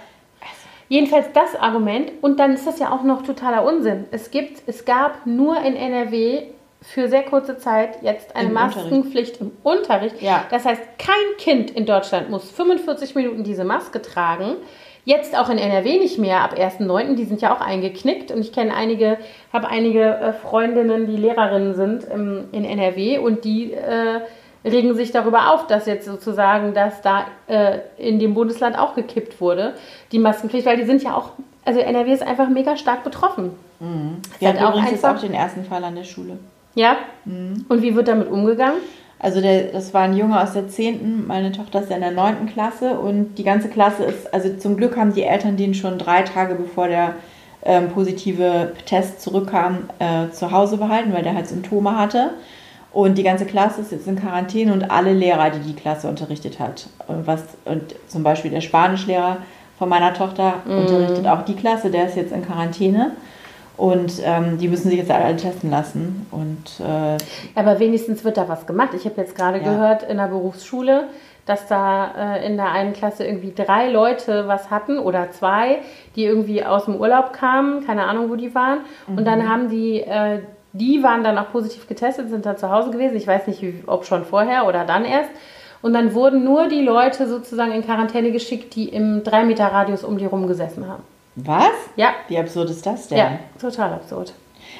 Jedenfalls das Argument. Und dann ist das ja auch noch totaler Unsinn. Es gibt, es gab nur in NRW für sehr kurze Zeit jetzt eine Im Maskenpflicht Unterricht. im Unterricht. Ja. Das heißt, kein Kind in Deutschland muss 45 Minuten diese Maske tragen. Jetzt auch in NRW nicht mehr ab 1.9. Die sind ja auch eingeknickt. Und ich kenne einige, habe einige äh, Freundinnen, die Lehrerinnen sind ähm, in NRW und die äh, regen sich darüber auf, dass jetzt sozusagen das da äh, in dem Bundesland auch gekippt wurde, die Maskenpflicht, weil die sind ja auch, also NRW ist einfach mega stark betroffen. Mhm. Wir hatten übrigens jetzt auch den ersten Fall an der Schule. Ja? Mhm. Und wie wird damit umgegangen? Also der, das war ein Junge aus der 10., meine Tochter ist ja in der 9. Klasse und die ganze Klasse ist, also zum Glück haben die Eltern den schon drei Tage bevor der ähm, positive Tests zurückkamen, äh, zu Hause behalten, weil der halt Symptome hatte. Und die ganze Klasse ist jetzt in Quarantäne und alle Lehrer, die die Klasse unterrichtet hat. Und, was, und zum Beispiel der Spanischlehrer von meiner Tochter mm. unterrichtet auch die Klasse, der ist jetzt in Quarantäne. Und ähm, die müssen sich jetzt alle testen lassen. Und, äh, Aber wenigstens wird da was gemacht. Ich habe jetzt gerade ja. gehört in der Berufsschule, dass da äh, in der einen Klasse irgendwie drei Leute was hatten oder zwei, die irgendwie aus dem Urlaub kamen, keine Ahnung, wo die waren. Mhm. Und dann mhm. haben die, äh, die waren dann auch positiv getestet, sind dann zu Hause gewesen. Ich weiß nicht, ob schon vorher oder dann erst. Und dann wurden nur die Leute sozusagen in Quarantäne geschickt, die im 3-Meter-Radius um die rum gesessen haben. Was? Ja. Wie absurd ist das denn? Ja, total absurd.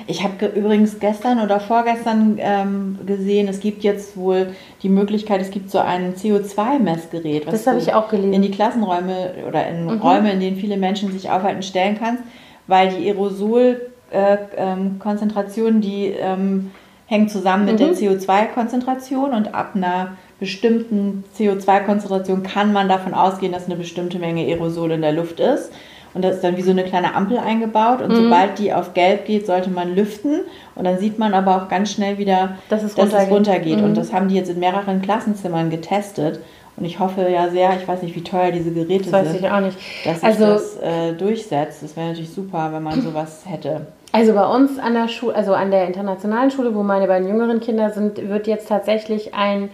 Ich habe übrigens gestern oder vorgestern ähm, gesehen, es gibt jetzt wohl die Möglichkeit, es gibt so ein CO2-Messgerät, was das habe ich auch gelesen. in die Klassenräume oder in mhm. Räume, in denen viele Menschen sich aufhalten, stellen kannst, weil die Aerosol-Konzentration, äh, ähm, die ähm, hängt zusammen mit mhm. der CO2-Konzentration und ab einer bestimmten CO2-Konzentration kann man davon ausgehen, dass eine bestimmte Menge Aerosol in der Luft ist. Und da ist dann wie so eine kleine Ampel eingebaut. Und mhm. sobald die auf gelb geht, sollte man lüften. Und dann sieht man aber auch ganz schnell wieder, dass es dass runtergeht. Es runtergeht. Mhm. Und das haben die jetzt in mehreren Klassenzimmern getestet. Und ich hoffe ja sehr, ich weiß nicht, wie teuer diese Geräte das weiß Ich auch nicht. Dass sich also, das äh, durchsetzt. Das wäre natürlich super, wenn man sowas hätte. Also bei uns an der Schule, also an der internationalen Schule, wo meine beiden jüngeren Kinder sind, wird jetzt tatsächlich ein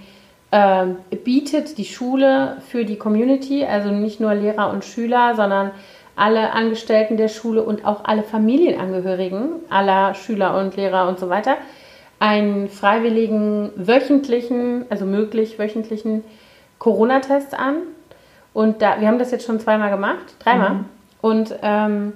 äh, bietet die Schule für die Community, also nicht nur Lehrer und Schüler, sondern alle Angestellten der Schule und auch alle Familienangehörigen aller Schüler und Lehrer und so weiter einen freiwilligen wöchentlichen, also möglich wöchentlichen Corona-Test an. Und da, wir haben das jetzt schon zweimal gemacht, dreimal. Mhm. Und ähm,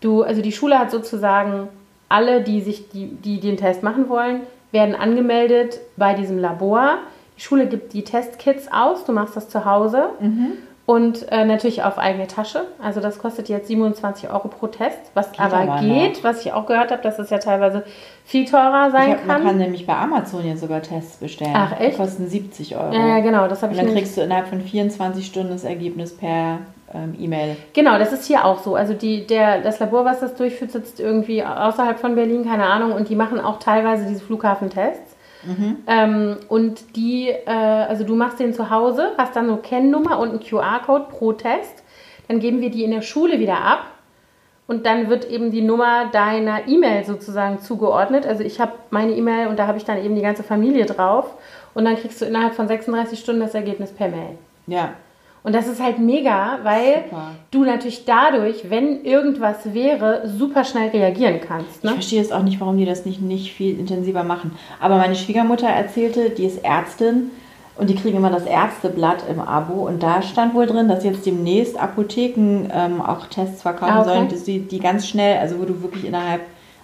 du, also die Schule hat sozusagen alle, die sich, die, die den Test machen wollen, werden angemeldet bei diesem Labor. Die Schule gibt die Testkits aus, du machst das zu Hause. Mhm. Und äh, natürlich auf eigene Tasche. Also das kostet jetzt 27 Euro pro Test, was geht aber, aber geht, noch. was ich auch gehört habe, dass es ja teilweise viel teurer sein hab, kann. Man kann nämlich bei Amazon jetzt sogar Tests bestellen. Ach echt? Die kosten 70 Euro. Ja, ja genau, das habe ich. Und dann kriegst du innerhalb von 24 Stunden das Ergebnis per ähm, E-Mail. Genau, das ist hier auch so. Also die, der, das Labor, was das durchführt, sitzt irgendwie außerhalb von Berlin, keine Ahnung, und die machen auch teilweise diese Flughafentests. Mhm. Ähm, und die, äh, also du machst den zu Hause, hast dann so Kennnummer und einen QR-Code pro Test. Dann geben wir die in der Schule wieder ab. Und dann wird eben die Nummer deiner E-Mail sozusagen zugeordnet. Also ich habe meine E-Mail und da habe ich dann eben die ganze Familie drauf. Und dann kriegst du innerhalb von 36 Stunden das Ergebnis per Mail. Ja. Und das ist halt mega, weil super. du natürlich dadurch, wenn irgendwas wäre, super schnell reagieren kannst. Ne? Ich verstehe jetzt auch nicht, warum die das nicht, nicht viel intensiver machen. Aber meine Schwiegermutter erzählte, die ist Ärztin und die kriegen immer das Ärzteblatt im Abo. Und da stand wohl drin, dass jetzt demnächst Apotheken ähm, auch Tests verkaufen ah, okay. sollen, die, die ganz schnell, also wo du wirklich innerhalb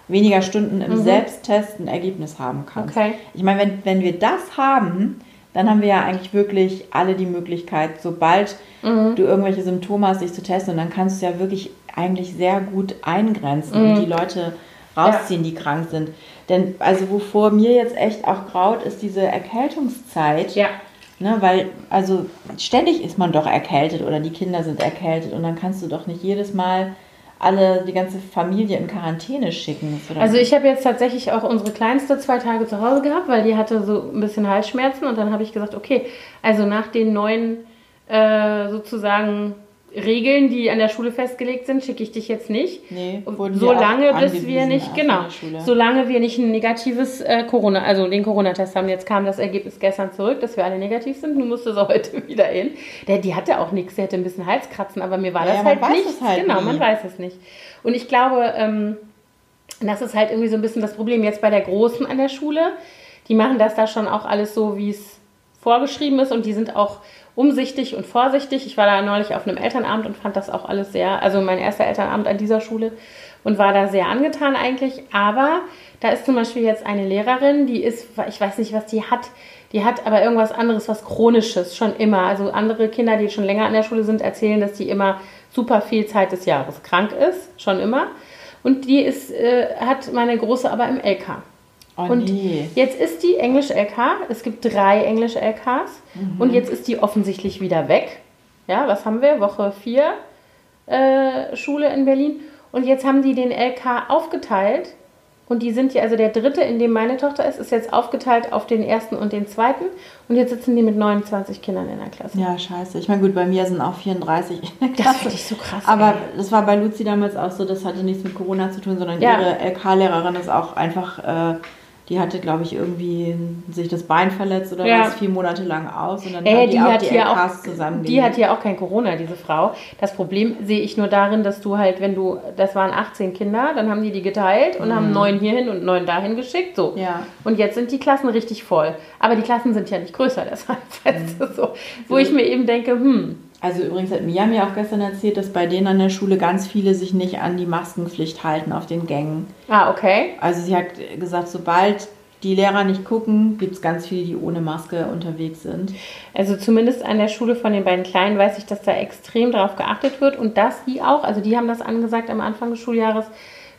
weniger Stunden im mhm. Selbsttest ein Ergebnis haben kannst. Okay. Ich meine, wenn, wenn wir das haben, dann haben wir ja eigentlich wirklich alle die Möglichkeit, sobald mhm. du irgendwelche Symptome hast, dich zu testen. Und dann kannst du ja wirklich eigentlich sehr gut eingrenzen mhm. und die Leute rausziehen, ja. die krank sind. Denn also wovor mir jetzt echt auch graut, ist diese Erkältungszeit. Ja. Ne, weil, also ständig ist man doch erkältet oder die Kinder sind erkältet und dann kannst du doch nicht jedes Mal alle, die ganze Familie in Quarantäne schicken. Also ich habe jetzt tatsächlich auch unsere Kleinste zwei Tage zu Hause gehabt, weil die hatte so ein bisschen Halsschmerzen und dann habe ich gesagt, okay, also nach den neuen äh, sozusagen Regeln, die an der Schule festgelegt sind, schicke ich dich jetzt nicht. Nee, solange bis wir nicht, genau, solange wir nicht ein negatives äh, Corona, also den Corona-Test haben. Jetzt kam das Ergebnis gestern zurück, dass wir alle negativ sind. Du musstest heute wieder hin. Der, die hatte auch nichts, der hatte ein bisschen Halskratzen, aber mir war ja, das halt nicht. Halt genau, nie. man weiß es nicht. Und ich glaube, ähm, das ist halt irgendwie so ein bisschen das Problem jetzt bei der Großen an der Schule. Die machen das da schon auch alles so, wie es vorgeschrieben ist und die sind auch umsichtig und vorsichtig. Ich war da neulich auf einem Elternabend und fand das auch alles sehr, also mein erster Elternabend an dieser Schule und war da sehr angetan eigentlich. Aber da ist zum Beispiel jetzt eine Lehrerin, die ist, ich weiß nicht, was die hat, die hat aber irgendwas anderes, was chronisches, schon immer. Also andere Kinder, die schon länger an der Schule sind, erzählen, dass die immer super viel Zeit des Jahres krank ist, schon immer. Und die ist, äh, hat meine Große aber im LK. Oh, und nee. jetzt ist die Englisch-LK, es gibt drei Englisch-LKs mhm. und jetzt ist die offensichtlich wieder weg. Ja, was haben wir? Woche 4 äh, Schule in Berlin. Und jetzt haben die den LK aufgeteilt und die sind ja, also der dritte, in dem meine Tochter ist, ist jetzt aufgeteilt auf den ersten und den zweiten. Und jetzt sitzen die mit 29 Kindern in der Klasse. Ja, scheiße. Ich meine, gut, bei mir sind auch 34 in der Das Klasse. finde ich so krass. Aber ey. das war bei Luzi damals auch so, das hatte nichts mit Corona zu tun, sondern Ja. ihre LK-Lehrerin ist auch einfach, äh, die hatte, glaube ich, irgendwie sich das Bein verletzt oder Ja. was, vier Monate lang aus. Und dann Äh, die, die auch hat die hier auch, zusammen. die hat ja auch kein Corona, diese Frau. Das Problem sehe ich nur darin, dass du halt, wenn du, das waren 18 Kinder, dann haben die die geteilt und haben neun hierhin und neun dahin geschickt, so. Mhm. Ja. Und jetzt sind die Klassen richtig voll. Aber die Klassen sind ja nicht größer, deshalb, du, so. Wo ich mir eben denke, hm, Also übrigens hat Mia mir auch gestern erzählt, dass bei denen an der Schule ganz viele sich nicht an die Maskenpflicht halten auf den Gängen. ah, okay. Also sie hat gesagt, sobald die Lehrer nicht gucken, gibt es ganz viele, die ohne Maske unterwegs sind. Also zumindest an der Schule von den beiden Kleinen weiß ich, dass da extrem darauf geachtet wird und dass die auch, also die haben das angesagt am Anfang des Schuljahres,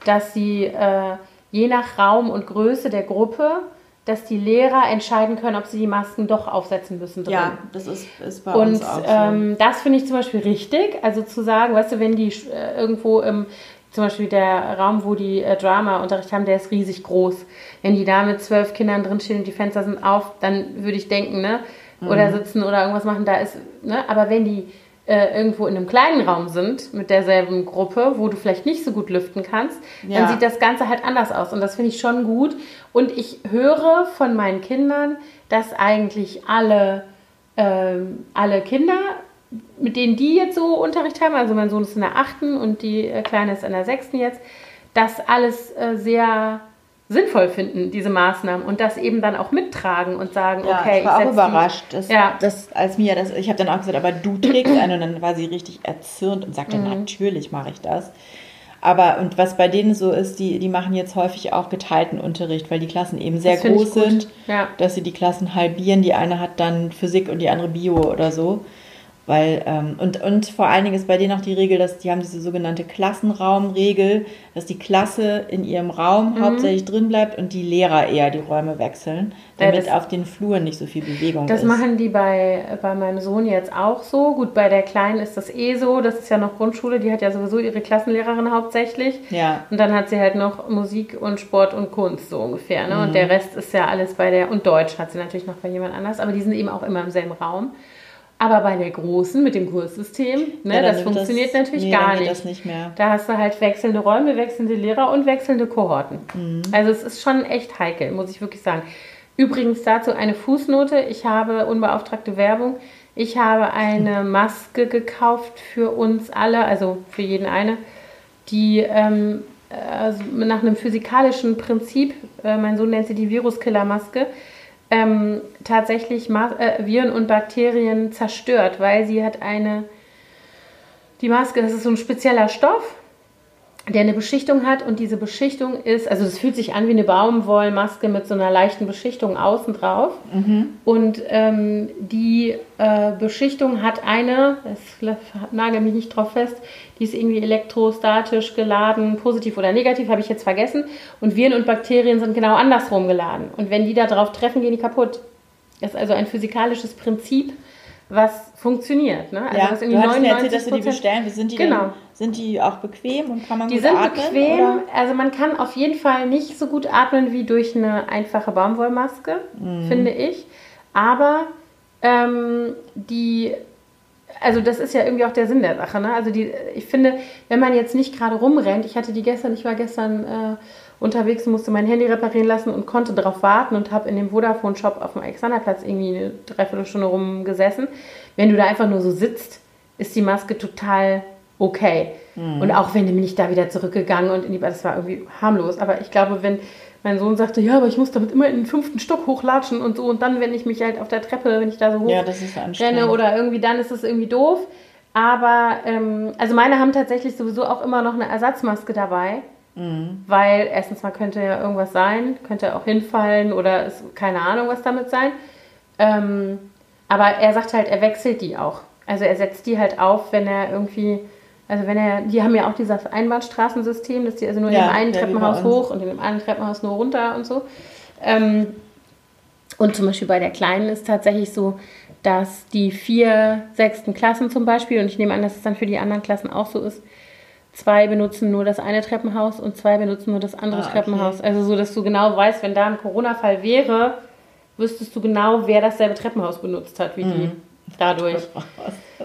dass sie äh, je nach Raum und Größe der Gruppe, dass die Lehrer entscheiden können, ob sie die Masken doch aufsetzen müssen drin. Ja, das ist, ist bei Und uns auch so. ähm, das finde ich zum Beispiel richtig. Also zu sagen, weißt du, wenn die äh, irgendwo im, zum Beispiel der Raum, wo die äh, Drama-Unterricht haben, der ist riesig groß. Wenn die da mit zwölf Kindern drinstehen und die Fenster sind auf, dann würde ich denken, ne? Oder Mhm. sitzen oder irgendwas machen, da ist, ne? Aber wenn die äh, irgendwo in einem kleinen Raum sind mit derselben Gruppe, wo du vielleicht nicht so gut lüften kannst, Ja. dann sieht das Ganze halt anders aus. Und das finde ich schon gut. Und ich höre von meinen Kindern, dass eigentlich alle ähm, alle Kinder, mit denen die jetzt so Unterricht haben, also mein Sohn ist in der achten und die äh, Kleine ist in der sechsten jetzt, das alles äh, sehr sinnvoll finden, diese Maßnahmen und das eben dann auch mittragen und sagen, Ja, okay, ich war auch setz die- überrascht, dass, Ja. dass als Mia das, ich habe dann auch gesagt, aber du trägst eine und dann war sie richtig erzürnt und sagte, Mhm. natürlich mache ich das. Aber und was bei denen so ist, die, die machen jetzt häufig auch geteilten Unterricht, weil die Klassen eben sehr ich groß sind, Ja. dass sie die Klassen halbieren. Die eine hat dann Physik und die andere Bio oder so. Weil, ähm, und, und vor allen Dingen ist bei denen auch die Regel, dass die haben diese sogenannte Klassenraumregel, dass die Klasse in ihrem Raum Mhm. hauptsächlich drin bleibt und die Lehrer eher die Räume wechseln, Ja, damit das- auf den Fluren nicht so viel Bewegung Das ist. machen die bei, bei meinem Sohn jetzt auch so. Gut, bei der Kleinen ist das eh so. Das ist ja noch Grundschule. Die hat ja sowieso ihre Klassenlehrerin hauptsächlich. Ja. Und dann hat sie halt noch Musik und Sport und Kunst so ungefähr. Ne? Und der Rest ist ja alles bei der, und Deutsch hat sie natürlich noch bei jemand anders, aber die sind eben auch immer im selben Raum. Aber bei der Großen mit dem Kurssystem, ne, Ja, das funktioniert natürlich nee, gar nicht. das nicht. Da hast du halt wechselnde Räume, wechselnde Lehrer und wechselnde Kohorten. Mhm. Also es ist schon echt heikel, muss ich wirklich sagen. Übrigens dazu eine Fußnote. Ich habe unbeauftragte Werbung. Ich habe eine Maske gekauft für uns alle, also für jeden eine, die ähm, also nach einem physikalischen Prinzip, äh, mein Sohn nennt sie die Viruskillermaske, ähm, tatsächlich Ma äh, Viren und Bakterien zerstört, weil sie hat eine, die Maske, das ist so ein spezieller Stoff, der eine Beschichtung hat und diese Beschichtung ist, also es fühlt sich an wie eine Baumwollmaske mit so einer leichten Beschichtung außen drauf. Und ähm, die äh, Beschichtung hat eine, das nagel mich nicht drauf fest, die ist irgendwie elektrostatisch geladen, positiv oder negativ, habe ich jetzt vergessen. Und Viren und Bakterien sind genau andersrum geladen. Und wenn die da drauf treffen, gehen die kaputt. Das ist also ein physikalisches Prinzip, was funktioniert. Ne? Also ja, was du hattest mir erzählt, dass du die 99%. bestellen. Sind die, Genau. denn, sind die auch bequem und kann man Die gut sind atmen? bequem, Oder? also man kann auf jeden Fall nicht so gut atmen wie durch eine einfache Baumwollmaske, Mhm. finde ich. Aber ähm, die, also das ist ja irgendwie auch der Sinn der Sache. Ne? Also die, ich finde, wenn man jetzt nicht gerade rumrennt, ich hatte die gestern, ich war gestern äh, unterwegs musste mein Handy reparieren lassen und konnte darauf warten und habe in dem Vodafone-Shop auf dem Alexanderplatz irgendwie eine Dreiviertelstunde rumgesessen. Wenn du da einfach nur so sitzt, ist die Maske total okay. Und auch wenn bin ich da wieder zurückgegangen und in die, das war irgendwie harmlos. Aber ich glaube, wenn mein Sohn sagte, ja, aber ich muss damit immer in den fünften Stock hochlatschen und so und dann, wenn ich mich halt auf der Treppe, wenn ich da so hoch Ja, das renne oder irgendwie, dann ist es irgendwie doof. Aber, ähm, also meine haben tatsächlich sowieso auch immer noch eine Ersatzmaske dabei. Weil erstens mal könnte ja irgendwas sein, könnte auch hinfallen oder ist keine Ahnung, was damit sein. Ähm, aber er sagt halt, er wechselt die auch. Also er setzt die halt auf, wenn er irgendwie, also wenn er, die haben ja auch dieses Einbahnstraßensystem, dass die also nur in Ja, dem einen ja, Treppenhaus hoch und in dem anderen Treppenhaus nur runter und so. Ähm, und zum Beispiel bei der Kleinen ist tatsächlich so, dass die vier sechsten Klassen zum Beispiel, und ich nehme an, dass es dann für die anderen Klassen auch so ist, zwei benutzen nur das eine Treppenhaus und zwei benutzen nur das andere Ah, okay. Treppenhaus. Also so, dass du genau weißt, wenn da ein Corona-Fall wäre, wüsstest du genau, wer dasselbe Treppenhaus benutzt hat wie Mhm. die. Dadurch.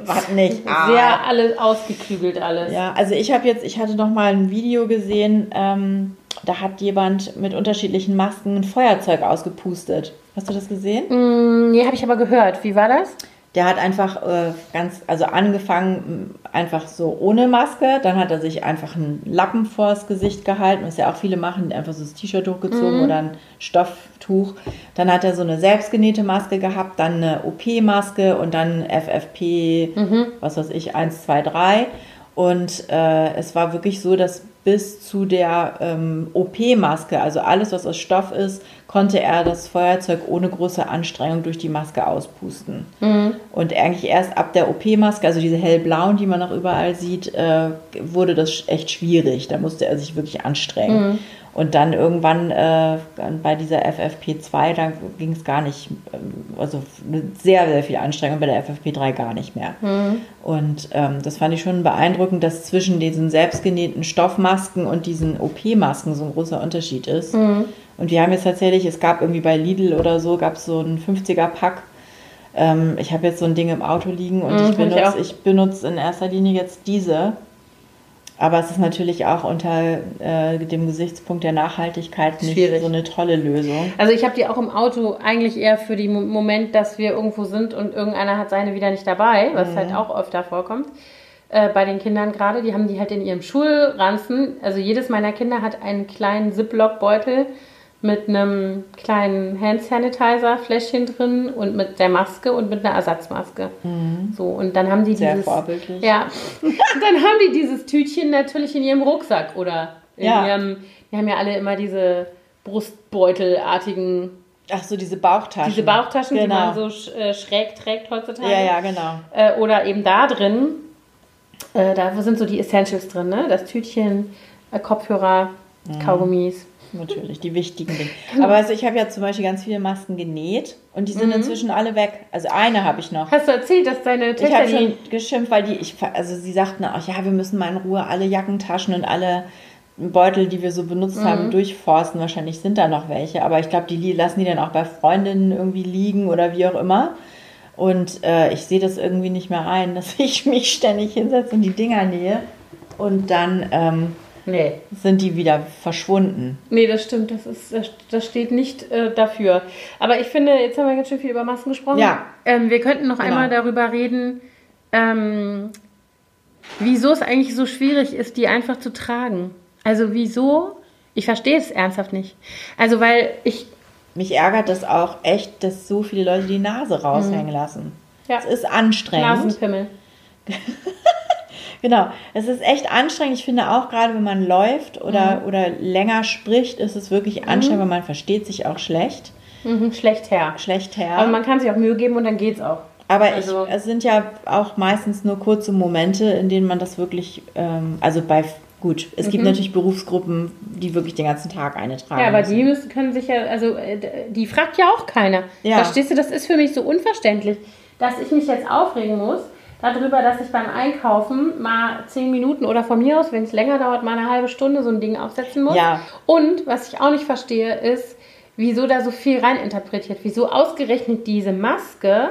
Was nicht. Ah. Sehr alles ausgeklügelt alles. Ja, also ich habe jetzt, ich hatte noch mal ein Video gesehen, ähm, da hat jemand mit unterschiedlichen Masken ein Feuerzeug ausgepustet. Hast du das gesehen? Mm, nee, habe ich aber gehört. Wie war das? Der hat einfach äh, ganz, also angefangen m, einfach so ohne Maske, dann hat er sich einfach einen Lappen vors Gesicht gehalten, was ja auch viele machen, einfach so das T-Shirt hochgezogen oder ein Stofftuch. Dann hat er so eine selbstgenähte Maske gehabt, dann eine OP-Maske und dann FFP, was weiß ich, 1, 2, 3. Und äh, es war wirklich so, dass bis zu der ähm, OP-Maske, also alles, was aus Stoff ist, konnte er das Feuerzeug ohne große Anstrengung durch die Maske auspusten. Und eigentlich erst ab der OP-Maske, also diese hellblauen, die man noch überall sieht, äh, wurde das echt schwierig. Da musste er sich wirklich anstrengen. Und dann irgendwann äh, bei dieser FFP2, da ging es gar nicht, ähm, also sehr, sehr viel Anstrengung, bei der FFP3 gar nicht mehr. Und ähm, das fand ich schon beeindruckend, dass zwischen diesen selbstgenähten Stoffmasken und diesen OP-Masken so ein großer Unterschied ist. Und wir haben jetzt tatsächlich, es gab irgendwie bei Lidl oder so, gab es so ein 50er-Pack. Ähm, ich habe jetzt so ein Ding im Auto liegen und Mhm, ich ich benutze auch. ich benutze in erster Linie jetzt diese. Aber es ist natürlich auch unter äh, dem Gesichtspunkt der Nachhaltigkeit nicht Schwierig. so eine tolle Lösung. Also ich habe die auch im Auto eigentlich eher für den Mo- Moment, dass wir irgendwo sind und irgendeiner hat seine wieder nicht dabei, was halt auch öfter vorkommt. Äh, bei den Kindern gerade, die haben die halt in ihrem Schulranzen. Also jedes meiner Kinder hat einen kleinen Ziploc-Beutel mit einem kleinen Hand Sanitizer-Fläschchen drin und mit der Maske und mit einer Ersatzmaske. So, und dann haben die Sehr dieses. vorbildlich. Ja, dann haben die dieses Tütchen natürlich in ihrem Rucksack oder in Ja. ihrem. Die haben ja alle immer diese Brustbeutelartigen Ach so, diese Bauchtaschen. diese Bauchtaschen, die genau. man so äh, schräg trägt heutzutage. Ja, ja, genau. Äh, oder eben da drin, äh, da sind so die Essentials drin, ne? Das Tütchen, äh, Kopfhörer, Mhm. Kaugummis. Natürlich, die wichtigen Dinge. Genau. Aber also ich habe ja zum Beispiel ganz viele Masken genäht und die Mhm. sind inzwischen alle weg. Also eine habe ich noch. Hast du erzählt, dass deine Ich Töchter habe die... schon geschimpft, weil die, ich, also sie sagten auch, ja, wir müssen mal in Ruhe alle Jackentaschen und alle Beutel, die wir so benutzt Mhm. haben, durchforsten. Wahrscheinlich sind da noch welche, aber ich glaube, die lassen die dann auch bei Freundinnen irgendwie liegen oder wie auch immer. Und äh, ich sehe das irgendwie nicht mehr ein, dass ich mich ständig hinsetze und die Dinger nähe. Und dann ähm, Nee. sind die wieder verschwunden. Nee, das stimmt. Das, ist, das- steht nicht äh, dafür. Aber ich finde, jetzt haben wir ganz schön viel über Masken gesprochen. Ja. Ähm, wir könnten noch Genau. einmal darüber reden, ähm, wieso es eigentlich so schwierig ist, die einfach zu tragen. Also wieso? Ich verstehe es ernsthaft nicht. Also weil ich Mich ärgert das auch echt, dass so viele Leute die Nase raushängen lassen. Mhm. Ja. Es ist anstrengend. Nasenpimmel. Genau, es ist echt anstrengend. Ich finde auch gerade, wenn man läuft oder, oder länger spricht, ist es wirklich anstrengend, weil man versteht sich auch schlecht. Mhm, schlecht her. Schlecht her. Aber man kann sich auch Mühe geben und dann geht's auch. Aber also- ich, es sind ja auch meistens nur kurze Momente, in denen man das wirklich, ähm, also bei, gut, es gibt natürlich Berufsgruppen, die wirklich den ganzen Tag eine tragen. Mhm. Ja, aber müssen. die müssen, können sich ja, also äh, die fragt ja auch keiner. Ja. Verstehst du, das ist für mich so unverständlich, dass ich mich jetzt aufregen muss darüber, dass ich beim Einkaufen mal zehn Minuten oder von mir aus, wenn es länger dauert, mal eine halbe Stunde so ein Ding aufsetzen muss. Ja. Und was ich auch nicht verstehe, ist, wieso da so viel reininterpretiert, wieso ausgerechnet diese Maske.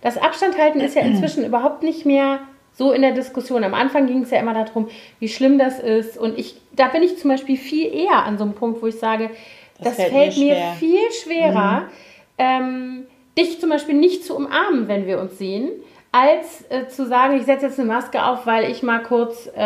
Das Abstand halten ist ja inzwischen überhaupt nicht mehr so in der Diskussion. Am Anfang ging es ja immer darum, wie schlimm das ist. Und ich, da bin ich zum Beispiel viel eher an so einem Punkt, wo ich sage, das, Das fällt, fällt mir schwer. Mhm. viel schwerer, ähm, dich zum Beispiel nicht zu umarmen, wenn wir uns sehen, als äh, zu sagen, ich setze jetzt eine Maske auf, weil ich mal kurz äh,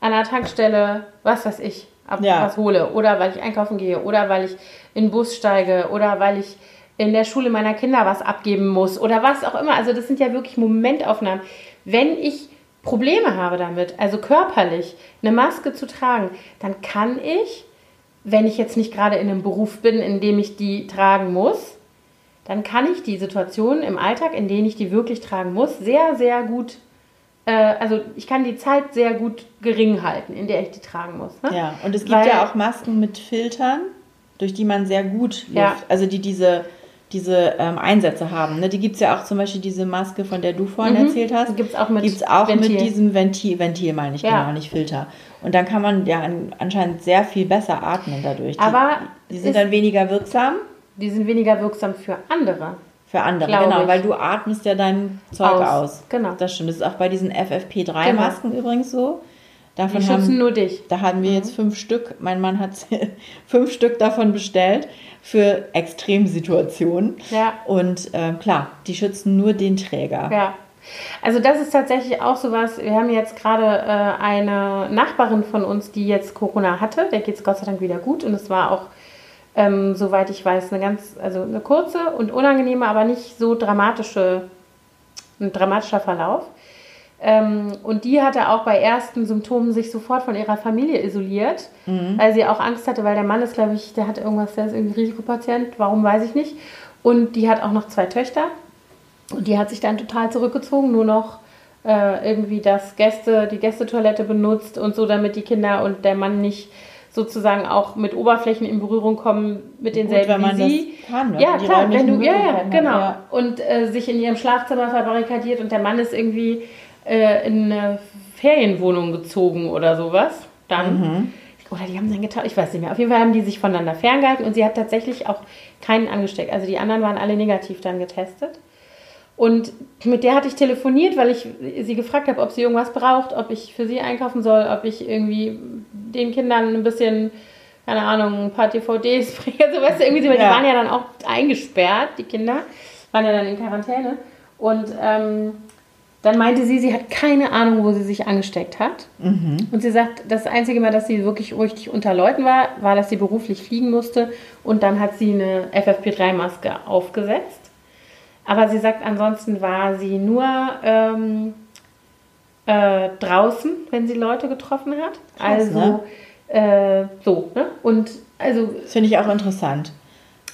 an der Tankstelle, was weiß ich, ab, Ja. was hole. Oder weil ich einkaufen gehe. Oder weil ich in den Bus steige. Oder weil ich in der Schule meiner Kinder was abgeben muss. Oder was auch immer. Also das sind ja wirklich Momentaufnahmen. Wenn ich Probleme habe damit, also körperlich eine Maske zu tragen, dann kann ich, wenn ich jetzt nicht gerade in einem Beruf bin, in dem ich die tragen muss, dann kann ich die Situation im Alltag, in denen ich die wirklich tragen muss, sehr, sehr gut, äh, also ich kann die Zeit sehr gut gering halten, in der ich die tragen muss. Ne? Ja, und es gibt Weil- ja auch Masken mit Filtern, durch die man sehr gut Luft, Ja. also die diese diese ähm, Einsätze haben. Ne? Die gibt es ja auch zum Beispiel diese Maske, von der du vorhin Mhm. erzählt hast. Gibt's auch mit Gibt's auch Ventil. mit diesem Ventil, Ventil meine ich, Ja. genau, nicht Filter. Und dann kann man ja an- anscheinend sehr viel besser atmen dadurch. Die, Aber die sind ist- dann weniger wirksam Die sind weniger wirksam für andere. für andere, genau, ich. weil du atmest ja dein Zeug aus. Aus, genau. Das stimmt. Das ist auch bei diesen FFP3-Masken übrigens so. Davon Die schützen haben, nur dich. da haben wir jetzt fünf Stück. Mein Mann hat fünf Stück davon bestellt für Extremsituationen. Ja. Und ähm, klar, die schützen nur den Träger. Ja. Also das ist tatsächlich auch sowas. Wir haben jetzt gerade äh, eine Nachbarin von uns, die jetzt Corona hatte. Der geht es Gott sei Dank wieder gut. Und es war auch, ähm, soweit ich weiß, eine ganz, also eine kurze und unangenehme, aber nicht so dramatische, ein dramatischer Verlauf. Ähm, und die hatte auch bei ersten Symptomen sich sofort von ihrer Familie isoliert, weil sie auch Angst hatte, weil der Mann ist, glaube ich, der hat irgendwas, der ist irgendwie Risikopatient, warum weiß ich nicht. Und die hat auch noch zwei Töchter. Und die hat sich dann total zurückgezogen, nur noch äh, irgendwie das Gäste, die Gästetoilette benutzt und so, damit die Kinder und der Mann nicht sozusagen auch mit Oberflächen in Berührung kommen mit denselben wenn man wie sie. das kann? Ja, Die klar, wenn du, ja, ja, genau. ja. Und äh, sich in ihrem Schlafzimmer verbarrikadiert und der Mann ist irgendwie äh, in eine Ferienwohnung gezogen oder sowas. Dann. Mhm. Oder die haben dann getauscht, ich weiß nicht mehr. Auf jeden Fall haben die sich voneinander ferngehalten und sie hat tatsächlich auch keinen angesteckt. Also die anderen waren alle negativ dann getestet. Und mit der hatte ich telefoniert, weil ich sie gefragt habe, ob sie irgendwas braucht, ob ich für sie einkaufen soll, ob ich irgendwie den Kindern ein bisschen, keine Ahnung, ein paar DVDs bringe. So, weißt du, irgendwie, so, weil Ja. die waren ja dann auch eingesperrt, die Kinder, waren ja dann in Quarantäne. Und ähm, dann meinte sie, sie hat keine Ahnung, wo sie sich angesteckt hat. Und sie sagt, das einzige Mal, dass sie wirklich richtig unter Leuten war, war, dass sie beruflich fliegen musste. Und dann hat sie eine FFP3-Maske aufgesetzt. Aber sie sagt, ansonsten war sie nur ähm, äh, draußen, wenn sie Leute getroffen hat. Krass, also äh, so, ne? Und also Das finde ich auch interessant.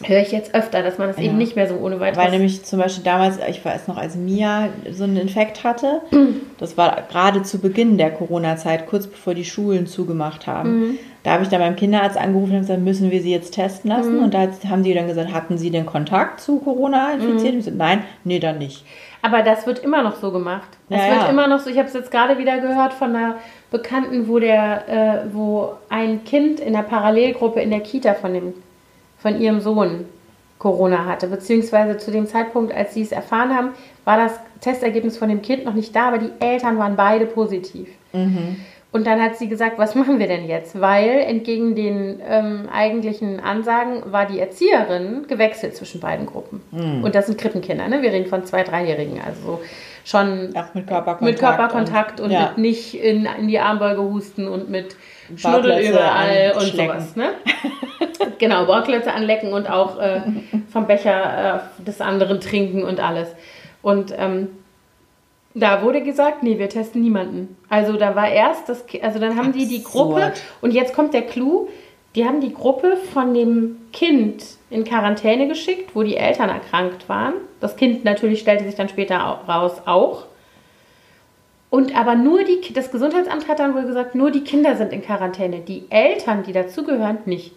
höre ich jetzt öfter, dass man das Ja. eben nicht mehr so ohne weiteres. Weil nämlich zum Beispiel damals, ich weiß noch, als Mia so einen Infekt hatte, das war gerade zu Beginn der Corona-Zeit, kurz bevor die Schulen zugemacht haben. Da habe ich dann beim Kinderarzt angerufen und gesagt, müssen wir sie jetzt testen lassen? Und da haben die dann gesagt, hatten sie den Kontakt zu Corona-Infizierten? Ich so, Nein, nee, dann nicht. Aber das wird immer noch so gemacht. Es Ja, wird ja. immer noch so. Ich habe es jetzt gerade wieder gehört von einer Bekannten, wo der, äh, wo ein Kind in der Parallelgruppe in der Kita von dem, von ihrem Sohn Corona hatte, beziehungsweise zu dem Zeitpunkt, als sie es erfahren haben, war das Testergebnis von dem Kind noch nicht da, aber die Eltern waren beide positiv. Und dann hat sie gesagt, was machen wir denn jetzt? Weil entgegen den ähm, eigentlichen Ansagen war die Erzieherin gewechselt zwischen beiden Gruppen. Und das sind Krippenkinder, ne? Wir reden von zwei, dreijährigen, also so schon Auch mit Körperkontakt. mit Körperkontakt und, ja. mit nicht in, in die Armbeuge husten und mit Schnuddel überall und anschlecken. sowas, ne? genau, Bauklötze anlecken und auch äh, vom Becher äh, des anderen trinken und alles. Und ähm, da wurde gesagt, nee, wir testen niemanden. Also da war erst das, also dann haben die die Gruppe Absurd. und jetzt kommt der Clou, die haben die Gruppe von dem Kind in Quarantäne geschickt, wo die Eltern erkrankt waren. Das Kind natürlich stellte sich dann später au- raus auch. Und aber nur die, das Gesundheitsamt hat dann wohl gesagt, nur die Kinder sind in Quarantäne. Die Eltern, die dazugehören, nicht.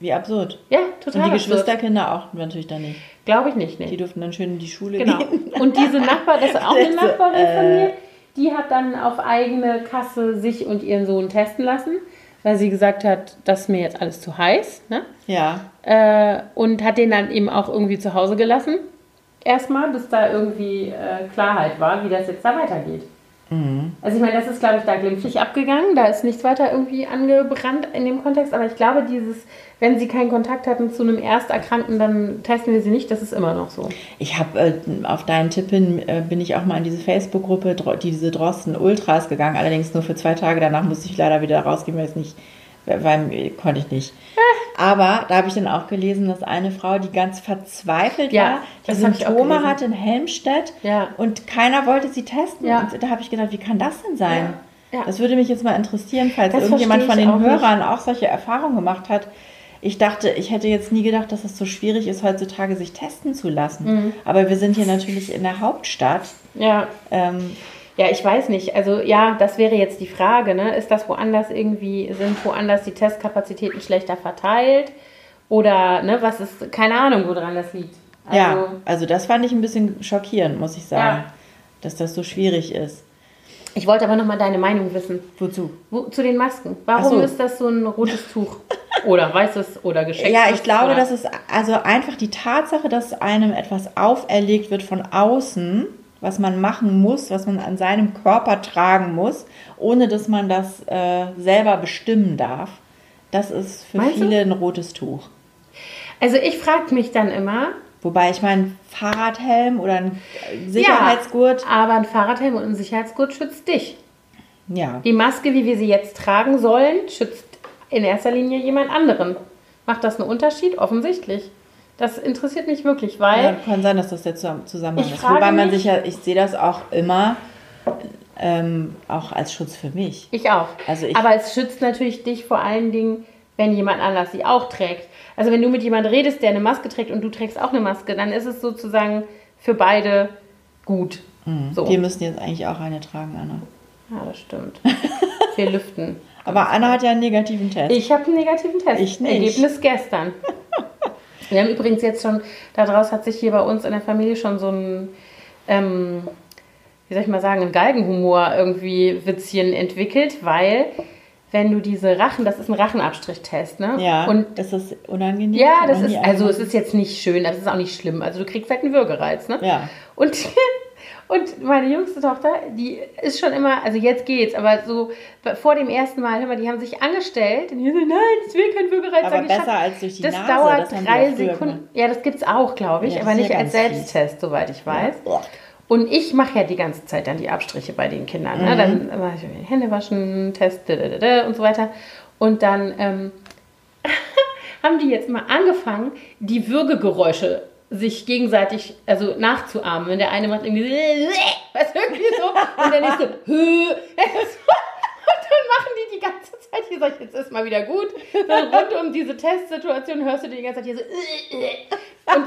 Wie absurd. Ja, Und total. die absurd. Geschwisterkinder auch natürlich dann nicht. Glaube ich nicht, Die nee. durften dann schön in die Schule Genau. gehen. Und diese Nachbar, das ist auch eine Also, Nachbarin von äh, mir, die hat dann auf eigene Kasse sich und ihren Sohn testen lassen, weil sie gesagt hat, das ist mir jetzt alles zu heiß. Ne? Ja. Äh, und hat den dann eben auch irgendwie zu Hause gelassen. Erstmal, bis da irgendwie äh, Klarheit war, wie das jetzt da weitergeht. Also ich meine, das ist, glaube ich, da glimpflich abgegangen. Da ist nichts weiter irgendwie angebrannt in dem Kontext. Aber ich glaube, dieses, wenn sie keinen Kontakt hatten zu einem Ersterkrankten, dann testen wir sie nicht. Das ist immer noch so. Ich habe äh, auf deinen Tipp hin, äh, bin ich auch mal in diese Facebook-Gruppe, Dro- diese Drosten Ultras gegangen, allerdings nur für zwei Tage. Danach musste ich leider wieder rausgehen, weil es nicht, weil, weil konnte ich nicht. Aber da habe ich dann auch gelesen, dass eine Frau, die ganz verzweifelt Ja, war, die Symptome hatte in Helmstedt Ja. und keiner wollte sie testen. Ja. Und da habe ich gedacht, wie kann das denn sein? Das würde mich jetzt mal interessieren, falls Das irgendjemand von den auch nicht. Hörern auch solche Erfahrungen gemacht hat. Ich dachte, ich hätte jetzt nie gedacht, dass es so schwierig ist, heutzutage sich testen zu lassen. Mhm. Aber wir sind hier natürlich in der Hauptstadt. Ja. Ähm, Ja, ich weiß nicht. Also ja, das wäre jetzt die Frage. Ne? Ist das woanders irgendwie, sind woanders die Testkapazitäten schlechter verteilt? Oder ne, was ist, keine Ahnung, woran das liegt. Also, ja, also das fand ich ein bisschen schockierend, muss ich sagen, ja. dass das so schwierig ist. Ich wollte aber noch mal deine Meinung wissen. Wozu? Wo, zu den Masken. Warum so. ist das so ein rotes Tuch? Oder weißes oder geschenktes? Ja, ich glaube, das ist also einfach die Tatsache, dass einem etwas auferlegt wird von außen, was man machen muss, was man an seinem Körper tragen muss, ohne dass man das äh, selber bestimmen darf. Das ist für Meinst viele du? ein rotes Tuch. Also ich frage mich dann immer. Wobei ich meine, Fahrradhelm oder ein Sicherheitsgurt. Ja, aber ein Fahrradhelm und ein Sicherheitsgurt schützt dich. Ja. Die Maske, wie wir sie jetzt tragen sollen, schützt in erster Linie jemand anderen. Macht das einen Unterschied? Offensichtlich. Das interessiert mich wirklich, weil. Ja, kann sein, dass das der Zusammenhang ist. Wobei man sich ja, ich sehe das auch immer ähm, auch als Schutz für mich. Ich auch. Also ich, Aber es schützt natürlich dich vor allen Dingen, wenn jemand anders sie auch trägt. Also wenn du mit jemandem redest, der eine Maske trägt und du trägst auch eine Maske, dann ist es sozusagen für beide gut. Mhm. So. Wir müssen jetzt eigentlich auch eine tragen, Anna. Ja, das stimmt. Wir lüften. Aber Anna hat ja einen negativen Test. Ich habe einen negativen Test. Ich nicht. Ergebnis gestern. Wir haben übrigens jetzt schon, daraus hat sich hier bei uns in der Familie schon so ein, ähm, wie soll ich mal sagen, ein Galgenhumor irgendwie Witzchen entwickelt, weil wenn du diese Rachen, das ist ein Rachenabstrichtest, ne? Ja. Und das ist unangenehm. Ja, das ist, also es ist jetzt nicht schön, das ist auch nicht schlimm. Also du kriegst halt einen Würgereiz, ne? Ja. Und Und meine jüngste Tochter, die ist schon immer, also jetzt geht's, aber so vor dem ersten Mal, mal, die haben sich angestellt und die so, nein, ich will kein Würgereiz. Aber besser als durch die das Nase. Dauert das drei Sekunden. Ja, das gibt's auch, glaube ich, ja, aber nicht als Selbsttest, fies. soweit ich weiß. Ja. Und ich mache ja die ganze Zeit dann die Abstriche bei den Kindern. Ne? Mhm. Ne? Dann mache ich Hände waschen, Test und so weiter. Und dann ähm, haben die jetzt mal angefangen, die Würgegeräusche sich gegenseitig also nachzuahmen. Wenn der eine macht irgendwie so, was irgendwie so und der nächste und dann machen die die ganze Zeit hier sag ich jetzt ist mal wieder gut. Dann rund um diese Testsituation hörst du die ganze Zeit hier so und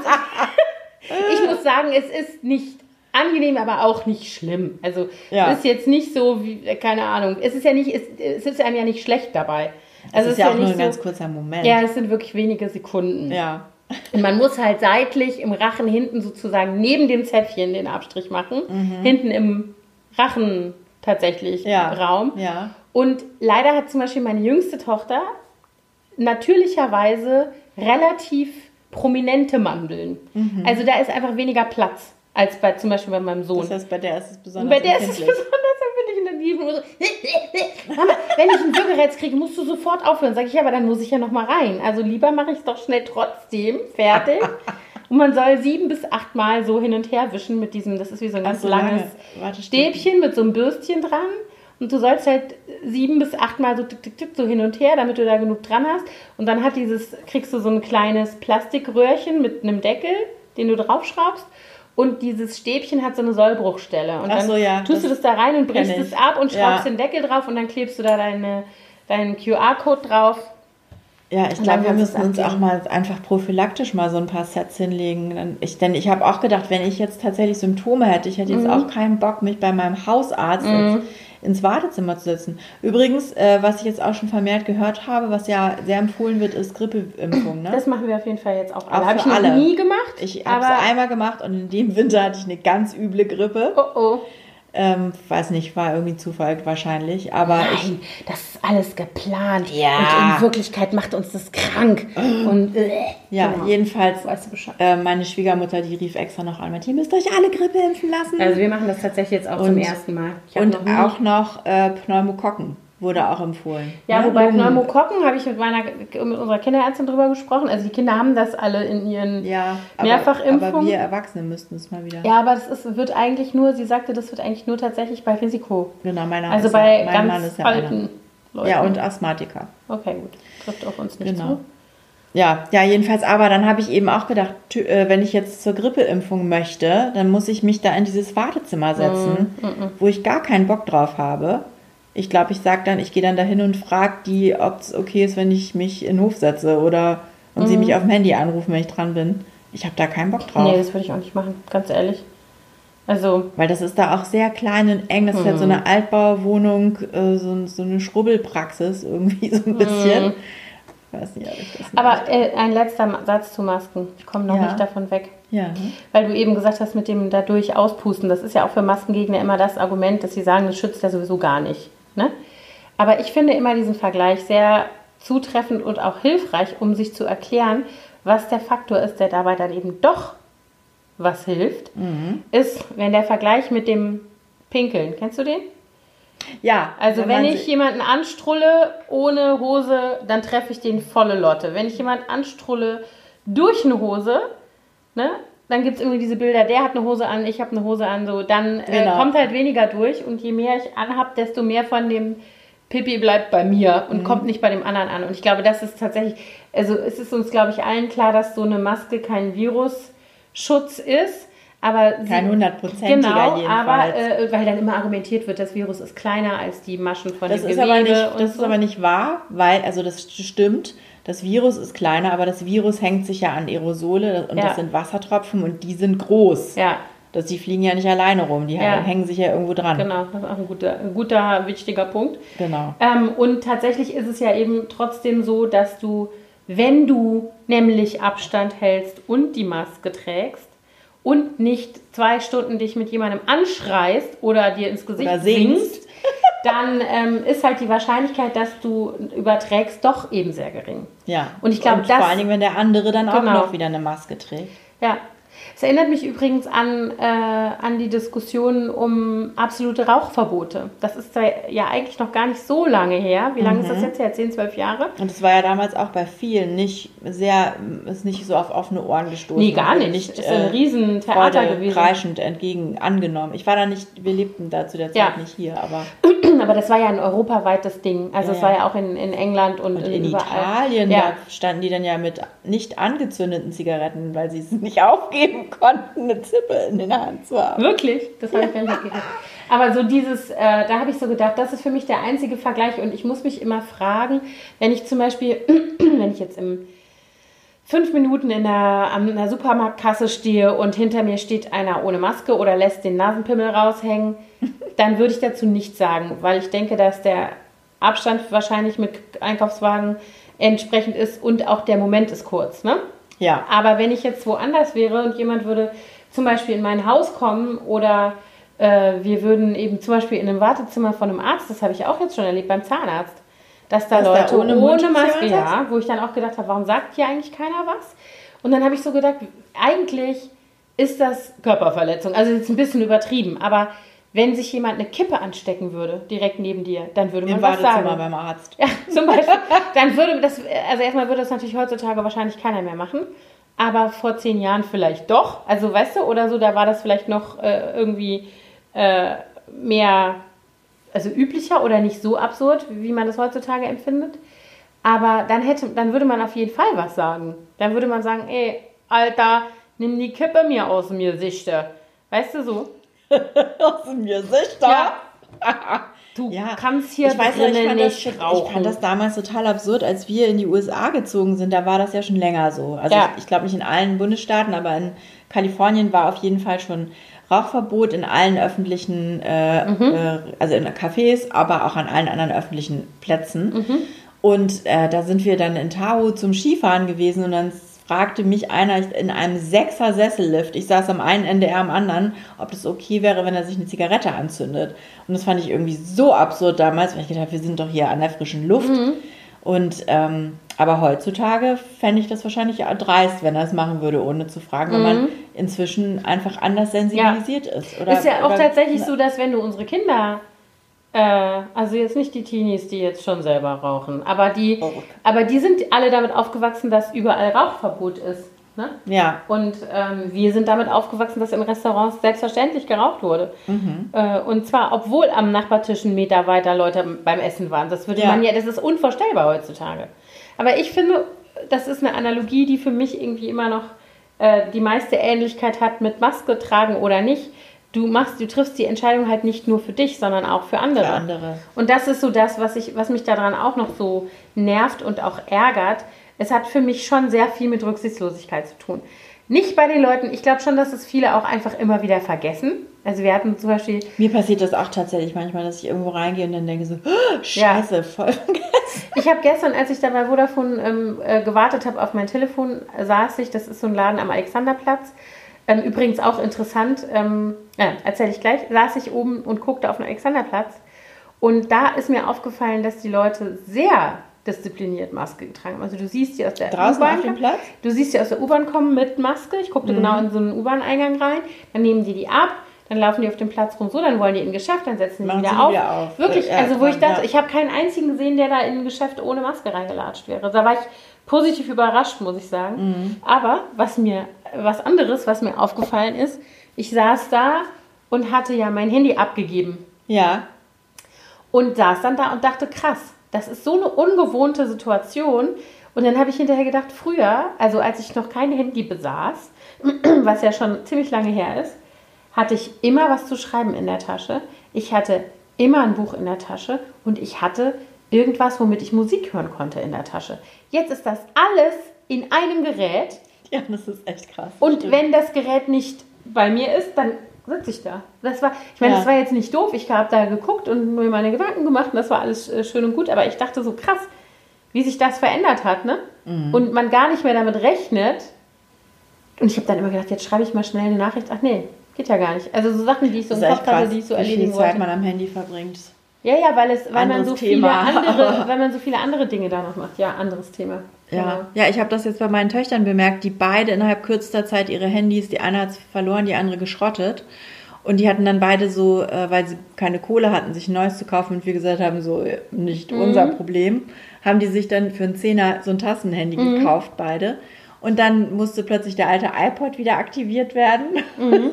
ich muss sagen, es ist nicht angenehm, aber auch nicht schlimm. Also ja. es ist jetzt nicht so wie keine Ahnung. Es ist ja nicht es, es ist einem ja nicht schlecht dabei. Also es ist ja auch nur ein so, ganz kurzer Moment. Ja, es sind wirklich wenige Sekunden. Ja. Und man muss halt seitlich im Rachen hinten sozusagen neben dem Zäpfchen den Abstrich machen. Mhm. Hinten im Rachen tatsächlich ja. Raum. Ja. Und leider hat zum Beispiel meine jüngste Tochter natürlicherweise relativ prominente Mandeln. Mhm. Also da ist einfach weniger Platz als bei zum Beispiel bei meinem Sohn. Das heißt, bei der ist es besonders. Bei der ist es besonders empfindlich und so, wenn ich einen Würgereiz kriege, musst du sofort aufhören. Sag ich, ja, aber dann muss ich ja noch mal rein. Also lieber mache ich es doch schnell trotzdem fertig. Und man soll sieben bis acht Mal so hin und her wischen mit diesem, das ist wie so ein ganz so langes lange. Stäbchen mit so einem Bürstchen dran. Und du sollst halt sieben bis acht Mal so tick, tick, tick, so hin und her, damit du da genug dran hast. Und dann hat dieses, kriegst du so ein kleines Plastikröhrchen mit einem Deckel, den du draufschraubst und dieses Stäbchen hat so eine Sollbruchstelle. Und dann so, ja, tust du das da rein und brichst es ab und schraubst ja. den Deckel drauf und dann klebst du da deine, deinen QR-Code drauf. Ja, ich glaube, wir müssen uns auch mal einfach prophylaktisch mal so ein paar Sets hinlegen. Ich, denn ich habe auch gedacht, wenn ich jetzt tatsächlich Symptome hätte, ich hätte jetzt mhm. auch keinen Bock, mich bei meinem Hausarzt mhm ins Wartezimmer zu setzen. Übrigens, äh, was ich jetzt auch schon vermehrt gehört habe, was ja sehr empfohlen wird, ist Grippeimpfung. Ne? Das machen wir auf jeden Fall jetzt auch. alle. Habe ich noch alle. nie gemacht. Ich habe es einmal gemacht und in dem Winter hatte ich eine ganz üble Grippe. Oh oh. Ähm, weiß nicht, war irgendwie Zufall wahrscheinlich. Aber Nein, ich, das alles geplant. Ja. Und in Wirklichkeit macht uns das krank. Und äh, ja, genau. jedenfalls, weißt du äh, meine Schwiegermutter, die rief extra noch an, ihr müsst euch alle Grippe impfen lassen. Also wir machen das tatsächlich jetzt auch und, zum ersten Mal. Und noch auch noch äh, Pneumokokken wurde auch empfohlen. Ja, ne? wobei Pneumokokken habe ich mit meiner mit unserer Kinderärztin drüber gesprochen. Also die Kinder haben das alle in ihren ja, aber, Mehrfachimpfungen. Aber wir Erwachsene müssten es mal wieder. Ja, aber das ist, wird eigentlich nur, sie sagte, das wird eigentlich nur tatsächlich bei Risiko. Genau, meiner Also bei ja, ganz Mann ist ja alten Leuten. Ja, und Asthmatiker. Okay, gut. Trifft auf uns nicht genau. zu. Ja, ja, jedenfalls, aber dann habe ich eben auch gedacht, äh, wenn ich jetzt zur Grippeimpfung möchte, dann muss ich mich da in dieses Wartezimmer setzen, mm, mm, mm. wo ich gar keinen Bock drauf habe. Ich glaube, ich sage dann, ich gehe dann dahin und frage die, ob es okay ist, wenn ich mich in den Hof setze oder und sie mich auf dem Handy anrufen, wenn ich dran bin. Ich habe da keinen Bock drauf. Nee, das würde ich auch nicht machen, ganz ehrlich. Also. Weil das ist da auch sehr klein und eng. Das mhm. ist halt so eine Altbauwohnung, äh, so, so, eine Schrubbelpraxis irgendwie so ein bisschen. Mhm. Ich weiß nicht, ob ich das Aber äh, ein letzter Satz zu Masken. Ich komme noch ja. nicht davon weg. Ja. Weil du eben gesagt hast, mit dem dadurch auspusten, das ist ja auch für Maskengegner immer das Argument, dass sie sagen, das schützt ja sowieso gar nicht. Ne? Aber ich finde immer diesen Vergleich sehr zutreffend und auch hilfreich, um sich zu erklären, was der Faktor ist, der dabei dann eben doch was hilft, Mhm. ist, wenn der Vergleich mit dem Pinkeln, kennst du den? Ja, Also wenn, man ich jemanden anstrulle ohne Hose, dann treffe ich den volle Lotte. Wenn ich jemanden anstrulle durch eine Hose, ne, dann gibt es irgendwie diese Bilder, der hat eine Hose an, ich habe eine Hose an, so, dann äh, Genau. kommt halt weniger durch und je mehr ich anhab, desto mehr von dem Pipi bleibt bei mir Mhm. und kommt nicht bei dem anderen an. Und ich glaube, das ist tatsächlich, also es ist uns, glaube ich, allen klar, dass so eine Maske kein Virusschutz ist. Aber sie- Kein hundertprozentiger Genau, jedenfalls. aber äh, weil dann immer argumentiert wird, das Virus ist kleiner als die Maschen von Das dem ist, Gewebe aber nicht, das ist so. aber nicht wahr, weil, also das stimmt, das Virus ist kleiner, aber das Virus hängt sich ja an Aerosole und Ja. das sind Wassertropfen und die sind groß. ja, Das, die fliegen ja nicht alleine rum, die Ja. hängen sich ja irgendwo dran. genau, das ist auch ein guter, ein guter wichtiger Punkt. Genau. Ähm, und tatsächlich ist es ja eben trotzdem so, dass du, wenn du nämlich Abstand hältst und die Maske trägst und nicht zwei Stunden dich mit jemandem anschreist oder dir ins Gesicht Oder singst. singst, dann ähm, ist halt die Wahrscheinlichkeit, dass du überträgst, doch eben sehr gering. Ja. Und ich glaube, das- vor allen Dingen, wenn der andere dann auch Genau. noch wieder eine Maske trägt. Ja. Es erinnert mich übrigens an, äh, an die Diskussion um absolute Rauchverbote. Das ist ja eigentlich noch gar nicht so lange her. Wie lange ist Mhm. das jetzt her? 10, 12 Jahre? Und es war ja damals auch bei vielen nicht sehr, ist nicht so auf offene Ohren gestoßen. Nee, gar Wurde nicht. ist äh, ein Riesentheater Freude gewesen. kreischend entgegen angenommen. Ich war da nicht, wir lebten da zu der Zeit Ja. nicht hier, aber Aber das war ja ein europaweites Ding. Also Ja, es war ja. ja auch in, in England und, Und in überall. Italien, Ja. da standen die dann ja mit nicht angezündeten Zigaretten, weil sie es nicht aufgeben konnten, eine Zippe in der Hand zu haben. Wirklich? Das habe ich gar nicht mitgekriegt. Aber so dieses, äh, da habe ich so gedacht, das ist für mich der einzige Vergleich und ich muss mich immer fragen, wenn ich zum Beispiel, wenn ich jetzt im fünf Minuten in der, an der Supermarktkasse stehe und hinter mir steht einer ohne Maske oder lässt den Nasenpimmel raushängen, dann würde ich dazu nichts sagen, weil ich denke, dass der Abstand wahrscheinlich mit Einkaufswagen entsprechend ist und auch der Moment ist kurz, ne? Ja, Aber wenn ich jetzt woanders wäre und jemand würde zum Beispiel in mein Haus kommen oder äh, wir würden eben zum Beispiel in einem Wartezimmer von einem Arzt, das habe ich auch jetzt schon erlebt beim Zahnarzt, dass da Dass da Leute ohne ohne, Mundschutz Maske, ja, wo ich dann auch gedacht habe, warum sagt hier eigentlich keiner was? Und dann habe ich so gedacht, eigentlich ist das Körperverletzung. Also jetzt ein bisschen übertrieben, aber wenn sich jemand eine Kippe anstecken würde, direkt neben dir, dann würde man im was sagen. Wartezimmer beim Arzt. Ja, zum Beispiel. Dann würde das, also erstmal würde das natürlich heutzutage wahrscheinlich keiner mehr machen. Aber vor zehn Jahren vielleicht doch. Also weißt du, oder so, da war das vielleicht noch äh, irgendwie äh, mehr, also üblicher oder nicht so absurd, wie man das heutzutage empfindet. Aber dann hätte, dann würde man auf jeden Fall was sagen. Dann würde man sagen, ey, Alter, nimm die Kippe mir aus dem Gesicht. Weißt du so? Aus dem Gesicht Ja. da. Du Ja, kannst hier ich weiß ja, ich drinnen fand, das, nicht ich rauchen. fand das damals total absurd, als wir in die USA gezogen sind. Da war das ja schon länger so. Also Ja. ich, ich glaube nicht in allen Bundesstaaten, aber in Kalifornien war auf jeden Fall schon Rauchverbot in allen öffentlichen, äh, Mhm. äh, also in Cafés, aber auch an allen anderen öffentlichen Plätzen. Mhm. Und äh, da sind wir dann in Tahoe zum Skifahren gewesen und dann fragte mich einer in einem Sechser Sessellift, ich saß am einen Ende, er am anderen, ob das okay wäre, wenn er sich eine Zigarette anzündet. Und das fand ich irgendwie so absurd damals, weil ich gedacht, wir sind doch hier an der frischen Luft. Und ähm, aber heutzutage fände ich das wahrscheinlich dreist, wenn er es machen würde, ohne zu fragen, weil man inzwischen einfach anders sensibilisiert ist. Oder, ist ja auch tatsächlich so, dass wenn du unsere Kinder, äh, also jetzt nicht die Teenies, die jetzt schon selber rauchen, aber die, Oh. aber die sind alle damit aufgewachsen, dass überall Rauchverbot ist. Ne? Ja, Und ähm, wir sind damit aufgewachsen, dass in Restaurants selbstverständlich geraucht wurde. Mhm. Äh, und zwar, obwohl am Nachbartisch einen Meter weiter Leute beim Essen waren. Das würde Ja. man ja, das ist unvorstellbar heutzutage. Aber ich finde, das ist eine Analogie, die für mich irgendwie immer noch äh, die meiste Ähnlichkeit hat mit Maske tragen oder nicht. Du machst, du triffst die Entscheidung halt nicht nur für dich, sondern auch für andere. für andere. Und das ist so das, was, ich, was mich daran auch noch so nervt und auch ärgert. Es hat für mich schon sehr viel mit Rücksichtslosigkeit zu tun. Nicht bei den Leuten, ich glaube schon, dass es viele auch einfach immer wieder vergessen. Also wir hatten zum Beispiel, Mir passiert das auch tatsächlich manchmal, dass ich irgendwo reingehe und dann denke so, "Oh, scheiße, voll vergessen. ich habe gestern, als ich da bei Vodafone ähm, äh, gewartet habe auf mein Telefon, saß ich, das ist so ein Laden am Alexanderplatz, Ähm, übrigens auch interessant, ähm, ja, erzähle ich gleich, saß ich oben und guckte auf den Alexanderplatz. Und da ist mir aufgefallen, dass die Leute sehr diszipliniert Maske getragen haben. Also du siehst die aus der U-Bahn? Du siehst die aus der U-Bahn kommen mit Maske. Ich guckte genau in so einen U-Bahn-Eingang rein. Dann nehmen die die ab. Dann laufen die auf dem Platz rum so, dann wollen die in ein Geschäft, dann setzen die Machen wieder, sie auf. wieder auf. Wirklich, Ja, also wo ich ja. dachte, ich habe keinen einzigen gesehen, der da in ein Geschäft ohne Maske reingelatscht wäre. Da war ich positiv überrascht, muss ich sagen. Mhm. Aber was mir, was anderes, was mir aufgefallen ist, ich saß da und hatte ja mein Handy abgegeben Ja. und saß dann da und dachte, krass, das ist so eine ungewohnte Situation. Und dann habe ich hinterher gedacht, früher, also als ich noch kein Handy besaß, was ja schon ziemlich lange her ist, hatte ich immer was zu schreiben in der Tasche. Ich hatte immer ein Buch in der Tasche und ich hatte irgendwas, womit ich Musik hören konnte in der Tasche. Jetzt ist das alles in einem Gerät Ja, das ist echt krass. und Stimmt. wenn das Gerät nicht bei mir ist, dann sitze ich da. Das war, ich meine, Ja. das war jetzt nicht doof. Ich habe da geguckt und mir meine Gedanken gemacht und das war alles äh, schön und gut. Aber ich dachte so krass, wie sich das verändert hat, ne? Mhm. Und man gar nicht mehr damit rechnet. Und ich habe dann immer gedacht, jetzt schreibe ich mal schnell eine Nachricht. Ach nee, geht ja gar nicht. Also so Sachen, die ich so im Kopf hatte, die ich so wie viel erledigen Zeit wollte. man am Handy verbringt. Ja, ja, weil es, weil man so viele Thema, andere, aber- weil man so viele andere Dinge da noch macht. Ja, anderes Thema. Genau. Ja, ja ich habe das jetzt bei meinen Töchtern bemerkt, die beide innerhalb kürzester Zeit ihre Handys, die eine hat es verloren, die andere geschrottet. Und die hatten dann beide so, äh, weil sie keine Kohle hatten, sich ein neues zu kaufen und wir gesagt haben, so äh, nicht Mhm. unser Problem, haben die sich dann für einen Zehner so ein Tassenhandy Mhm. gekauft, beide. Und dann musste plötzlich der alte iPod wieder aktiviert werden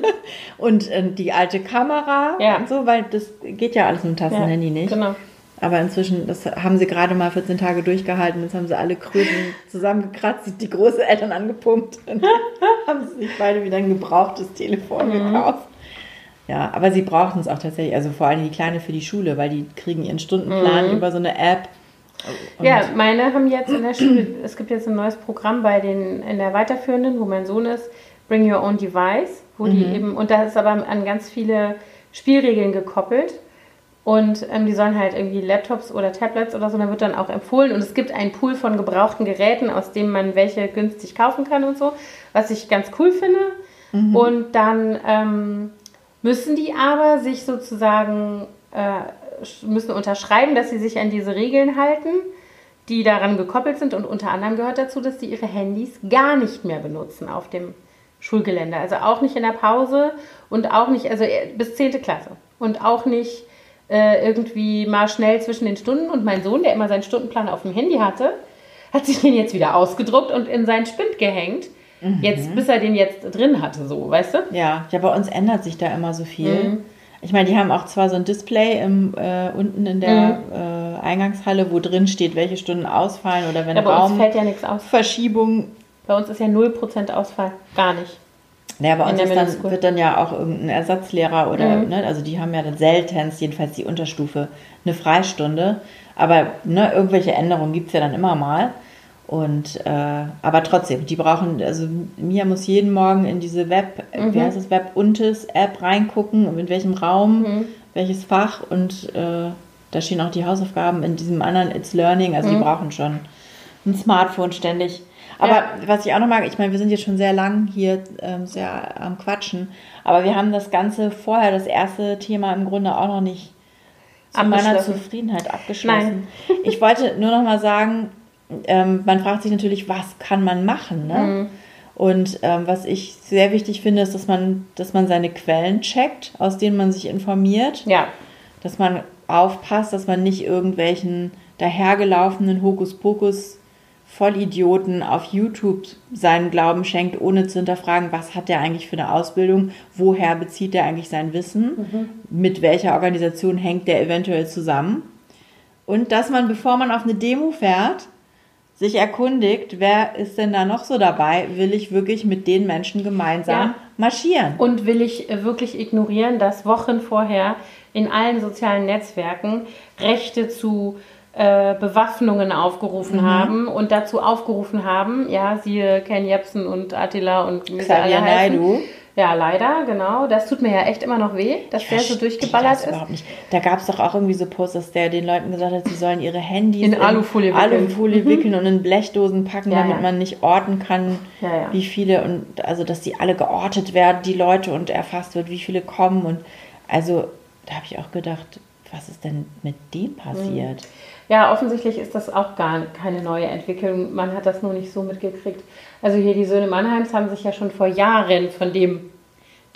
und äh, die alte Kamera Mhm. Ja. und so, weil das geht ja alles mit dem Tassenhandy Ja, nicht. Genau. Aber inzwischen, das haben sie gerade mal 14 Tage durchgehalten. Jetzt haben sie alle Kröten zusammengekratzt, die Großeltern angepumpt und haben sie sich beide wieder ein gebrauchtes Telefon Mhm. gekauft. Ja, aber sie brauchten es auch tatsächlich, also vor allem die Kleine für die Schule, weil die kriegen ihren Stundenplan Mhm. über so eine App. Und Ja, meine haben jetzt in der Schule, es gibt jetzt ein neues Programm bei den in der weiterführenden, wo mein Sohn ist, Bring Your Own Device, wo die Mhm. eben, und da ist aber an ganz viele Spielregeln gekoppelt. Und ähm, die sollen halt irgendwie Laptops oder Tablets oder so, da wird dann auch empfohlen. Und es gibt einen Pool von gebrauchten Geräten, aus dem man welche günstig kaufen kann und so, was ich ganz cool finde. Mhm. Und dann ähm, müssen die aber sich sozusagen, äh, müssen unterschreiben, dass sie sich an diese Regeln halten, die daran gekoppelt sind. Und unter anderem gehört dazu, dass die ihre Handys gar nicht mehr benutzen auf dem Schulgelände. Also auch nicht in der Pause und auch nicht, also äh, bis 10. Klasse. Und auch nicht äh, irgendwie mal schnell zwischen den Stunden. Und mein Sohn, der immer seinen Stundenplan auf dem Handy hatte, hat sich den jetzt wieder ausgedruckt und in seinen Spind gehängt. Jetzt, bis er den jetzt drin hatte, so, weißt du? ja, ja, bei uns ändert sich da immer so viel. Mhm. Ich meine, die haben auch zwar so ein Display im, äh, unten in der äh, Eingangshalle, wo drin steht, welche Stunden ausfallen oder wenn Ja, bei uns Raum fällt ja nichts aus. Verschiebung Bei uns ist ja 0% Ausfall. Gar nicht. Ja, bei uns dann, wird dann ja auch irgendein Ersatzlehrer oder, Mhm. ne, also die haben ja dann seltenst, jedenfalls die Unterstufe, eine Freistunde. Aber ne, irgendwelche Änderungen gibt es ja dann immer mal. Und äh, aber trotzdem, die brauchen, also Mia muss jeden Morgen in diese Web, Mhm. wie heißt es, Web-Untes-App reingucken, in welchem Raum, Mhm. welches Fach und äh, da stehen auch die Hausaufgaben in diesem anderen It's Learning, also die brauchen schon ein Smartphone ständig. Aber Mhm. Ja. was ich auch noch mag, ich meine, wir sind jetzt schon sehr lang hier ähm, sehr am Quatschen, aber wir haben das Ganze vorher, das erste Thema im Grunde auch noch nicht zu meiner. Zufriedenheit abgeschlossen. Ich wollte nur noch mal sagen, ähm, man fragt sich natürlich, was kann man machen? Ne? Mhm. Und ähm, was ich sehr wichtig finde, ist, dass man, dass man seine Quellen checkt, aus denen man sich informiert Ja. dass man aufpasst, dass man nicht irgendwelchen dahergelaufenen Hokuspokus Vollidioten auf YouTube seinen Glauben schenkt, ohne zu hinterfragen, was hat der eigentlich für eine Ausbildung, woher bezieht er eigentlich sein Wissen, mit welcher Organisation hängt der eventuell zusammen. Und dass man, bevor man auf eine Demo fährt, sich erkundigt, wer ist denn da noch so dabei, will ich wirklich mit den Menschen gemeinsam Ja. marschieren. Und will ich äh, wirklich ignorieren, dass Wochen vorher in allen sozialen Netzwerken Rechte zu äh, Bewaffnungen aufgerufen haben und dazu aufgerufen haben, ja, siehe Ken Jebsen und Attila und Xavier heißen, Naidoo. Ja, leider, genau. Das tut mir ja echt immer noch weh, dass der so durchgeballert ist. Überhaupt nicht. Da gab es doch auch irgendwie so Posts, dass der den Leuten gesagt hat, sie sollen ihre Handys in, in Alufolie wickeln, Alufolie mhm. wickeln und in Blechdosen packen, ja, damit ja. man nicht orten kann, ja, wie viele und also dass die alle geortet werden, die Leute und erfasst wird, wie viele kommen und also da habe ich auch gedacht, was ist denn mit dem passiert? Ja, offensichtlich ist das auch gar keine neue Entwicklung. Man hat das nur nicht so mitgekriegt. Also hier die Söhne Mannheims haben sich ja schon vor Jahren von dem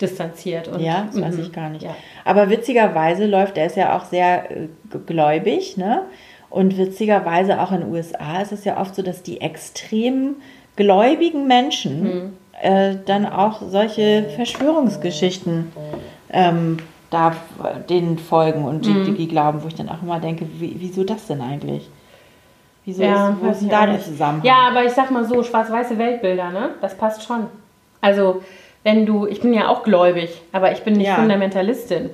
distanziert. Und, ja, das weiß ich gar nicht. Ja. Aber witzigerweise läuft, er ist ja auch sehr äh, gläubig, ne? Und witzigerweise auch in den USA ist es ja oft so, dass die extrem gläubigen Menschen mhm. äh, dann auch solche Verschwörungsgeschichten ähm, da denen folgen und mhm. die, die, glauben, wo ich dann auch immer denke, wie, wieso das denn eigentlich? Wieso ja, ist, wo ist da der Zusammenhang? Ja, aber ich sag mal so, schwarz-weiße Weltbilder, ne? Das passt schon. Also, wenn du, ich bin ja auch gläubig, aber ich bin nicht ja. Fundamentalistin.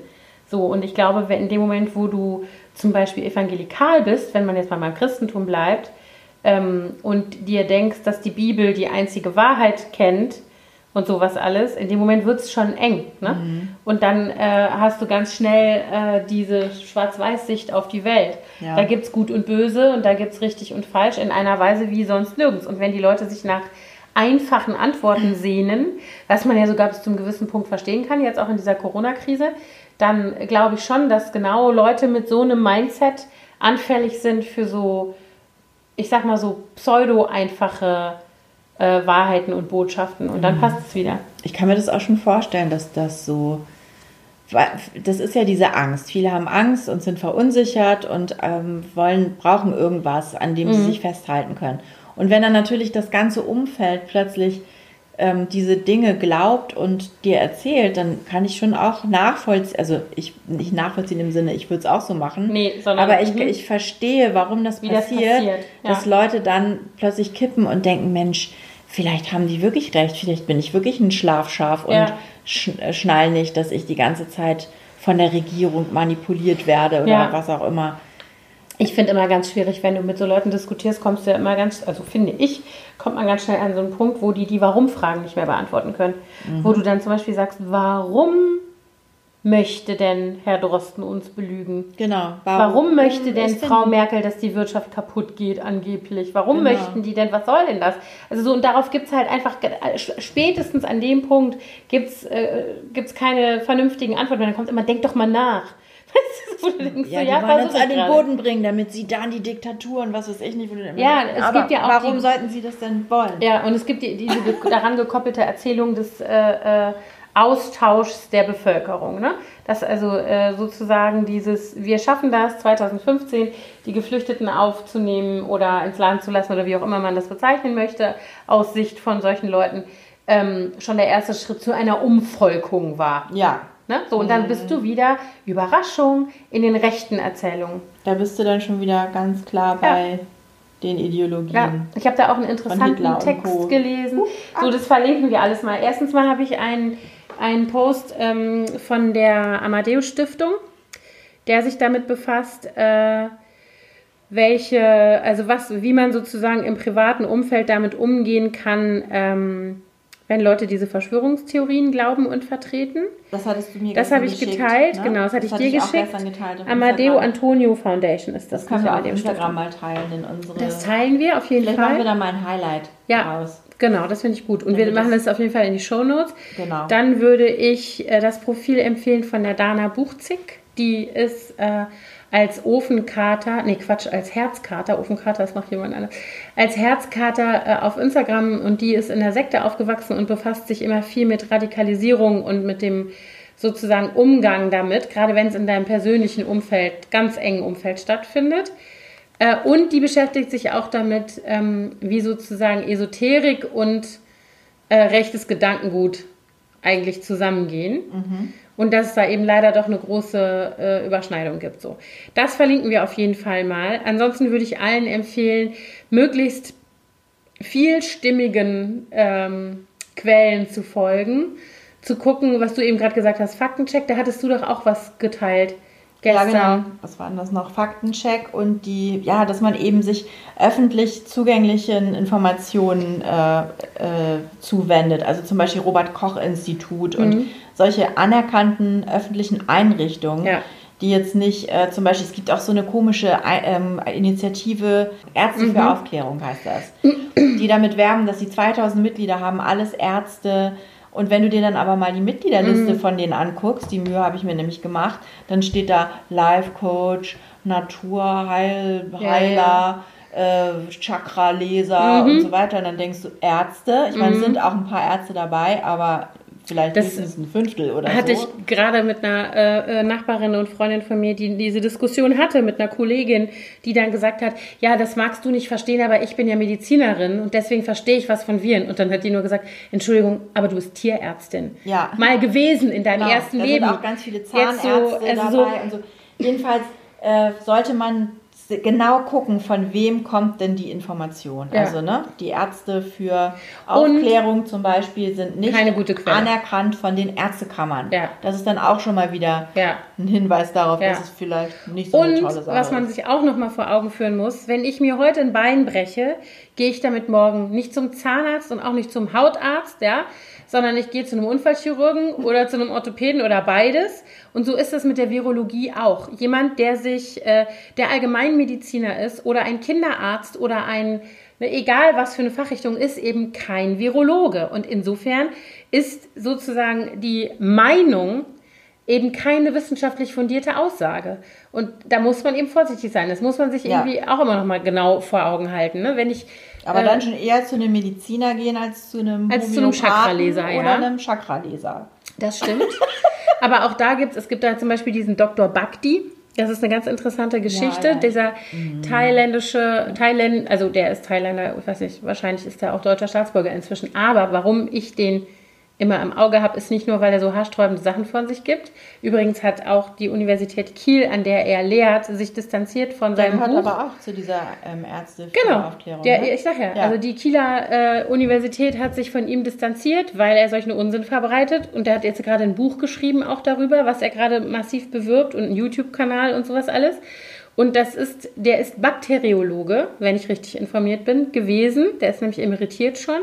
So, und ich glaube, wenn in dem Moment, wo du zum Beispiel evangelikal bist, wenn man jetzt mal beim Christentum bleibt, ähm, und dir denkst, dass die Bibel die einzige Wahrheit kennt, und sowas alles, in dem Moment wird es schon eng. Ne? Mhm. Und dann äh, hast du ganz schnell äh, diese Schwarz-Weiß-Sicht auf die Welt. Ja. Da gibt es Gut und Böse und da gibt es richtig und falsch in einer Weise wie sonst nirgends. Und wenn die Leute sich nach einfachen Antworten sehnen, was man ja sogar bis zum gewissen Punkt verstehen kann, jetzt auch in dieser Corona-Krise, dann glaube ich schon, dass genau Leute mit so einem Mindset anfällig sind für so, ich sag mal so pseudo-einfache äh, Wahrheiten und Botschaften und dann mhm. passt es wieder. Ich kann mir das auch schon vorstellen, dass das so. Das ist ja diese Angst. Viele haben Angst und sind verunsichert und ähm, wollen, brauchen irgendwas, an dem mhm. sie sich festhalten können. Und wenn dann natürlich das ganze Umfeld plötzlich ähm, diese Dinge glaubt und dir erzählt, dann kann ich schon auch nachvollziehen, also ich nicht nachvollziehen im Sinne, ich würde es auch so machen, nee, aber ich, mhm. ich verstehe, warum das passiert, das passiert. Ja. dass Leute dann plötzlich kippen und denken, Mensch, vielleicht haben die wirklich recht, vielleicht bin ich wirklich ein Schlafschaf und ja. Äh, schnall nicht, dass ich die ganze Zeit von der Regierung manipuliert werde oder ja. was auch immer. Ich finde immer ganz schwierig, wenn du mit so Leuten diskutierst, kommst du ja immer ganz, also finde ich, kommt man ganz schnell an so einen Punkt, wo die die Warum-Fragen nicht mehr beantworten können. Mhm. Wo du dann zum Beispiel sagst, warum möchte denn Herr Drosten uns belügen? Genau. Warum, warum möchte denn Frau denn? Merkel, dass die Wirtschaft kaputt geht, angeblich? Warum genau. möchten die denn, was soll denn das? Also so, und darauf gibt es halt einfach, spätestens an dem Punkt gibt es äh, keine vernünftigen Antworten. Dann kommt immer, denk doch mal nach. Du, wo du denkst, ja, so, ja, die wollen uns an den Boden bringen, damit sie dann die Diktatur und was weiß ich nicht, wo du Ja, es Aber gibt ja auch warum die, sollten sie das denn wollen? Ja, und es gibt die, diese daran gekoppelte Erzählung des äh, äh, Austauschs der Bevölkerung. Ne? Dass also äh, sozusagen dieses, wir schaffen das 2015, die Geflüchteten aufzunehmen oder ins Land zu lassen oder wie auch immer man das bezeichnen möchte, aus Sicht von solchen Leuten, ähm, schon der erste Schritt zu einer Umvolkung war. Ja. Ne? So, und dann bist du wieder, Überraschung, in den rechten Erzählungen. Da bist du dann schon wieder ganz klar bei. Ja den Ideologien. Ja, ich habe da auch einen interessanten Text gelesen. Uh, so, das verlinken wir alles mal. Erstens mal habe ich einen einen Post ähm, von der Amadeus Stiftung, der sich damit befasst, äh, welche, also was, wie man sozusagen im privaten Umfeld damit umgehen kann, ähm, wenn Leute diese Verschwörungstheorien glauben und vertreten. Das hattest du mir Das habe ich geteilt, ne? genau, das hatte das ich dir hatte geschickt. Ich geteilt Amadeo Antonio Foundation ist das. Das können wir auf Instagram mal teilen in unsere. Das teilen wir auf jeden Vielleicht Fall. machen wir da mal ein Highlight ja. raus. Genau, das finde ich gut. Und wir machen das auf jeden Fall in die Show Notes. Genau. Dann würde ich äh, das Profil empfehlen von der Dana Buchzig. Die ist äh, als Ofenkater, nee Quatsch, als Herzkater, Ofenkater, das macht jemand anders, als Herzkater äh, auf Instagram und die ist in der Sekte aufgewachsen und befasst sich immer viel mit Radikalisierung und mit dem sozusagen Umgang damit, gerade wenn es in deinem persönlichen Umfeld, ganz engen Umfeld stattfindet. Äh, und die beschäftigt sich auch damit, ähm, wie sozusagen Esoterik und äh, rechtes Gedankengut eigentlich zusammengehen. Mhm. Und dass es da eben leider doch eine große äh, Überschneidung gibt. So. Das verlinken wir auf jeden Fall mal. Ansonsten würde ich allen empfehlen, möglichst vielstimmigen ähm, Quellen zu folgen, zu gucken, was du eben gerade gesagt hast, Faktencheck, da hattest du doch auch was geteilt Ja, genau. Was waren das noch? Faktencheck und die, ja, dass man eben sich öffentlich zugänglichen Informationen äh, äh, zuwendet. Also zum Beispiel Robert-Koch-Institut mhm. und solche anerkannten öffentlichen Einrichtungen. Ja die jetzt nicht, äh, zum Beispiel, es gibt auch so eine komische ähm, Initiative, Ärzte mhm. für Aufklärung heißt das, die damit werben, dass sie 2000 Mitglieder haben, alles Ärzte. Und wenn du dir dann aber mal die Mitgliederliste mhm. von denen anguckst, die Mühe habe ich mir nämlich gemacht, dann steht da Life Coach, Naturheil, Heiler, ja, ja. äh, Chakra-Leser mhm. und so weiter. Und dann denkst du, Ärzte, ich meine, es mhm. sind auch ein paar Ärzte dabei, aber vielleicht das mindestens ein Fünftel oder hatte so. Hatte ich gerade mit einer äh, äh, Nachbarin und Freundin von mir, die diese Diskussion hatte mit einer Kollegin, die dann gesagt hat, ja, das magst du nicht verstehen, aber ich bin ja Medizinerin und deswegen verstehe ich was von Viren. Und dann hat die nur gesagt, Entschuldigung, aber du bist Tierärztin. Ja. Mal gewesen in deinem genau. ersten da Leben. Sind auch ganz viele Zahnärzte so, also dabei so, und so. Jedenfalls äh, sollte man genau gucken, von wem kommt denn die Information. Ja. Also ne, die Ärzte für Aufklärung Und zum Beispiel sind nicht anerkannt von den Ärztekammern. Ja. Das ist dann auch schon mal wieder ja. ein Hinweis darauf, dass es vielleicht nicht so Und, eine tolle Sache ist. was man sich auch noch mal vor Augen führen muss, wenn ich mir heute ein Bein breche, gehe ich damit morgen nicht zum Zahnarzt und auch nicht zum Hautarzt, ja, sondern ich gehe zu einem Unfallchirurgen oder zu einem Orthopäden oder beides. Und so ist es mit der Virologie auch. Jemand, der sich, äh, der Allgemeinmediziner ist oder ein Kinderarzt oder ein, ne, egal was für eine Fachrichtung ist, eben kein Virologe. Und insofern ist sozusagen die Meinung eben keine wissenschaftlich fundierte Aussage. Und da muss man eben vorsichtig sein. Das muss man sich irgendwie ja. auch immer noch mal genau vor Augen halten. Ne? Wenn ich aber äh, dann schon eher zu einem Mediziner gehen als zu einem als zu einem Chakraleser, ja. Oder einem Chakraleser. Das stimmt. Aber auch da gibt es, es gibt da zum Beispiel diesen Dr. Bhakti. Das ist eine ganz interessante Geschichte. Ja, ja. Dieser mhm. thailändische, Thailand, also der ist Thailänder, ich weiß nicht, wahrscheinlich ist er auch deutscher Staatsbürger inzwischen. Aber warum ich den immer im Auge habe, ist nicht nur, weil er so haarsträubende Sachen von sich gibt. Übrigens hat auch die Universität Kiel, an der er lehrt, sich distanziert von der seinem gehört Buch. aber auch zu dieser ähm, Ärzte genau. Aufklärung. Der, ne? Ich sag ja, ja, also die Kieler äh, Universität hat sich von ihm distanziert, weil er solchen Unsinn verbreitet. Und er hat jetzt gerade ein Buch geschrieben auch darüber, was er gerade massiv bewirbt und einen YouTube-Kanal und sowas alles. Und das ist, der ist Bakteriologe, wenn ich richtig informiert bin, gewesen. Der ist nämlich emeritiert schon.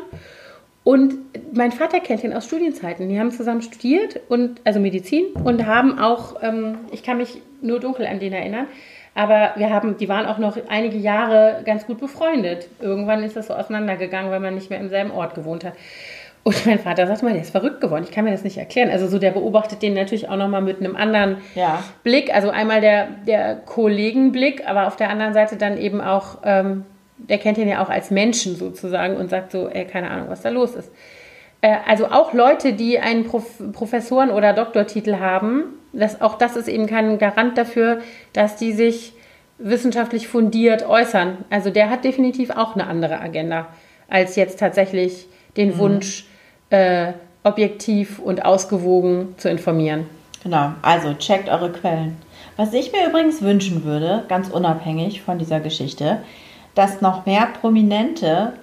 Und mein Vater kennt ihn aus Studienzeiten. Die haben zusammen studiert und also Medizin und haben auch, ähm, ich kann mich nur dunkel an den erinnern, aber wir haben, die waren auch noch einige Jahre ganz gut befreundet. Irgendwann ist das so auseinandergegangen, weil man nicht mehr im selben Ort gewohnt hat. Und mein Vater sagt mal, der ist verrückt geworden. Ich kann mir das nicht erklären. Also so, der beobachtet den natürlich auch nochmal mit einem anderen ja. Blick. Also einmal der, der Kollegenblick, aber auf der anderen Seite dann eben auch ähm, der kennt ihn ja auch als Menschen sozusagen und sagt so, ey, keine Ahnung, was da los ist. Äh, also auch Leute, die einen Prof Professoren- oder Doktortitel haben, das, auch das ist eben kein Garant dafür, dass die sich wissenschaftlich fundiert äußern. Also der hat definitiv auch eine andere Agenda, als jetzt tatsächlich den mhm. Wunsch, äh, objektiv und ausgewogen zu informieren. Genau, also checkt eure Quellen. Was ich mir übrigens wünschen würde, ganz unabhängig von dieser Geschichte, dass noch mehr Prominente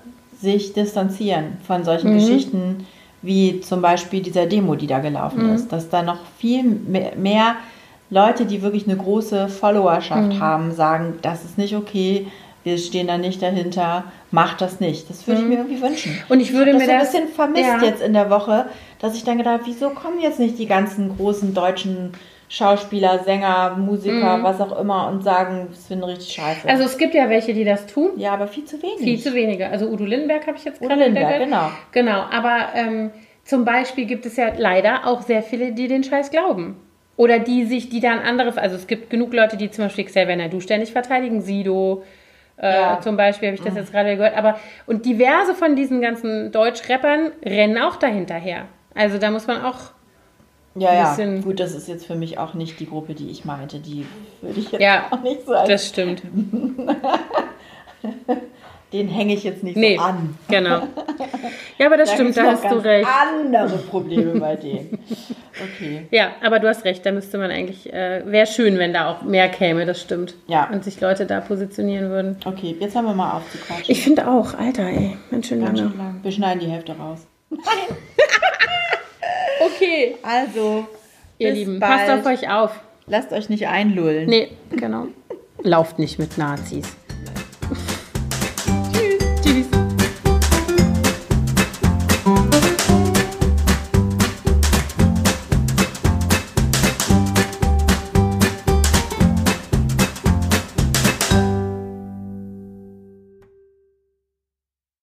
sich distanzieren von solchen mhm. Geschichten wie zum Beispiel dieser Demo, die da gelaufen mhm. ist. Dass da noch viel mehr Leute, die wirklich eine große Followerschaft mhm. haben, sagen, das ist nicht okay, wir stehen da nicht dahinter, macht das nicht. Das würde ich mhm. mir irgendwie wünschen. Und ich würde ich mir das so ein bisschen vermisst ja. jetzt in der Woche, dass ich dann gedacht habe, wieso kommen jetzt nicht die ganzen großen deutschen Schauspieler, Sänger, Musiker, mhm. was auch immer und sagen, das finde richtig scheiße. Also es gibt ja welche, die das tun. Ja, aber viel zu wenig. Viel zu wenige. Also Udo Lindenberg habe ich jetzt gerade Udo Lindenberg, genau. Genau, aber ähm, zum Beispiel gibt es ja leider auch sehr viele, die den Scheiß glauben. Oder die sich, die dann andere, also es gibt genug Leute, die zum Beispiel Xavier Naidu ständig verteidigen, Sido, äh, ja. zum Beispiel, habe ich das mhm. jetzt gerade gehört. Aber, und diverse von diesen ganzen Deutsch-Rappern rennen auch dahinterher. Also da muss man auch ja, ja. Gut, das ist jetzt für mich auch nicht die Gruppe, die ich meinte. Die würde ich jetzt ja, auch nicht so als Das stimmt. Den hänge ich jetzt nicht nee, so an. Genau. Ja, aber das da stimmt, da hast du recht. andere Probleme bei denen. Okay. Ja, aber du hast recht, da müsste man eigentlich, äh, wäre schön, wenn da auch mehr käme, das stimmt. Ja. Und sich Leute da positionieren würden. Okay, jetzt haben wir mal aufzuquatschen. Ich finde auch, Alter, ey, ganz schön ganz lange. Schön lang. Wir schneiden die Hälfte raus. Nein. Okay. Also, ihr Lieben, bald. passt auf euch auf. Lasst euch nicht einlullen. Nee, genau. Lauft nicht mit Nazis.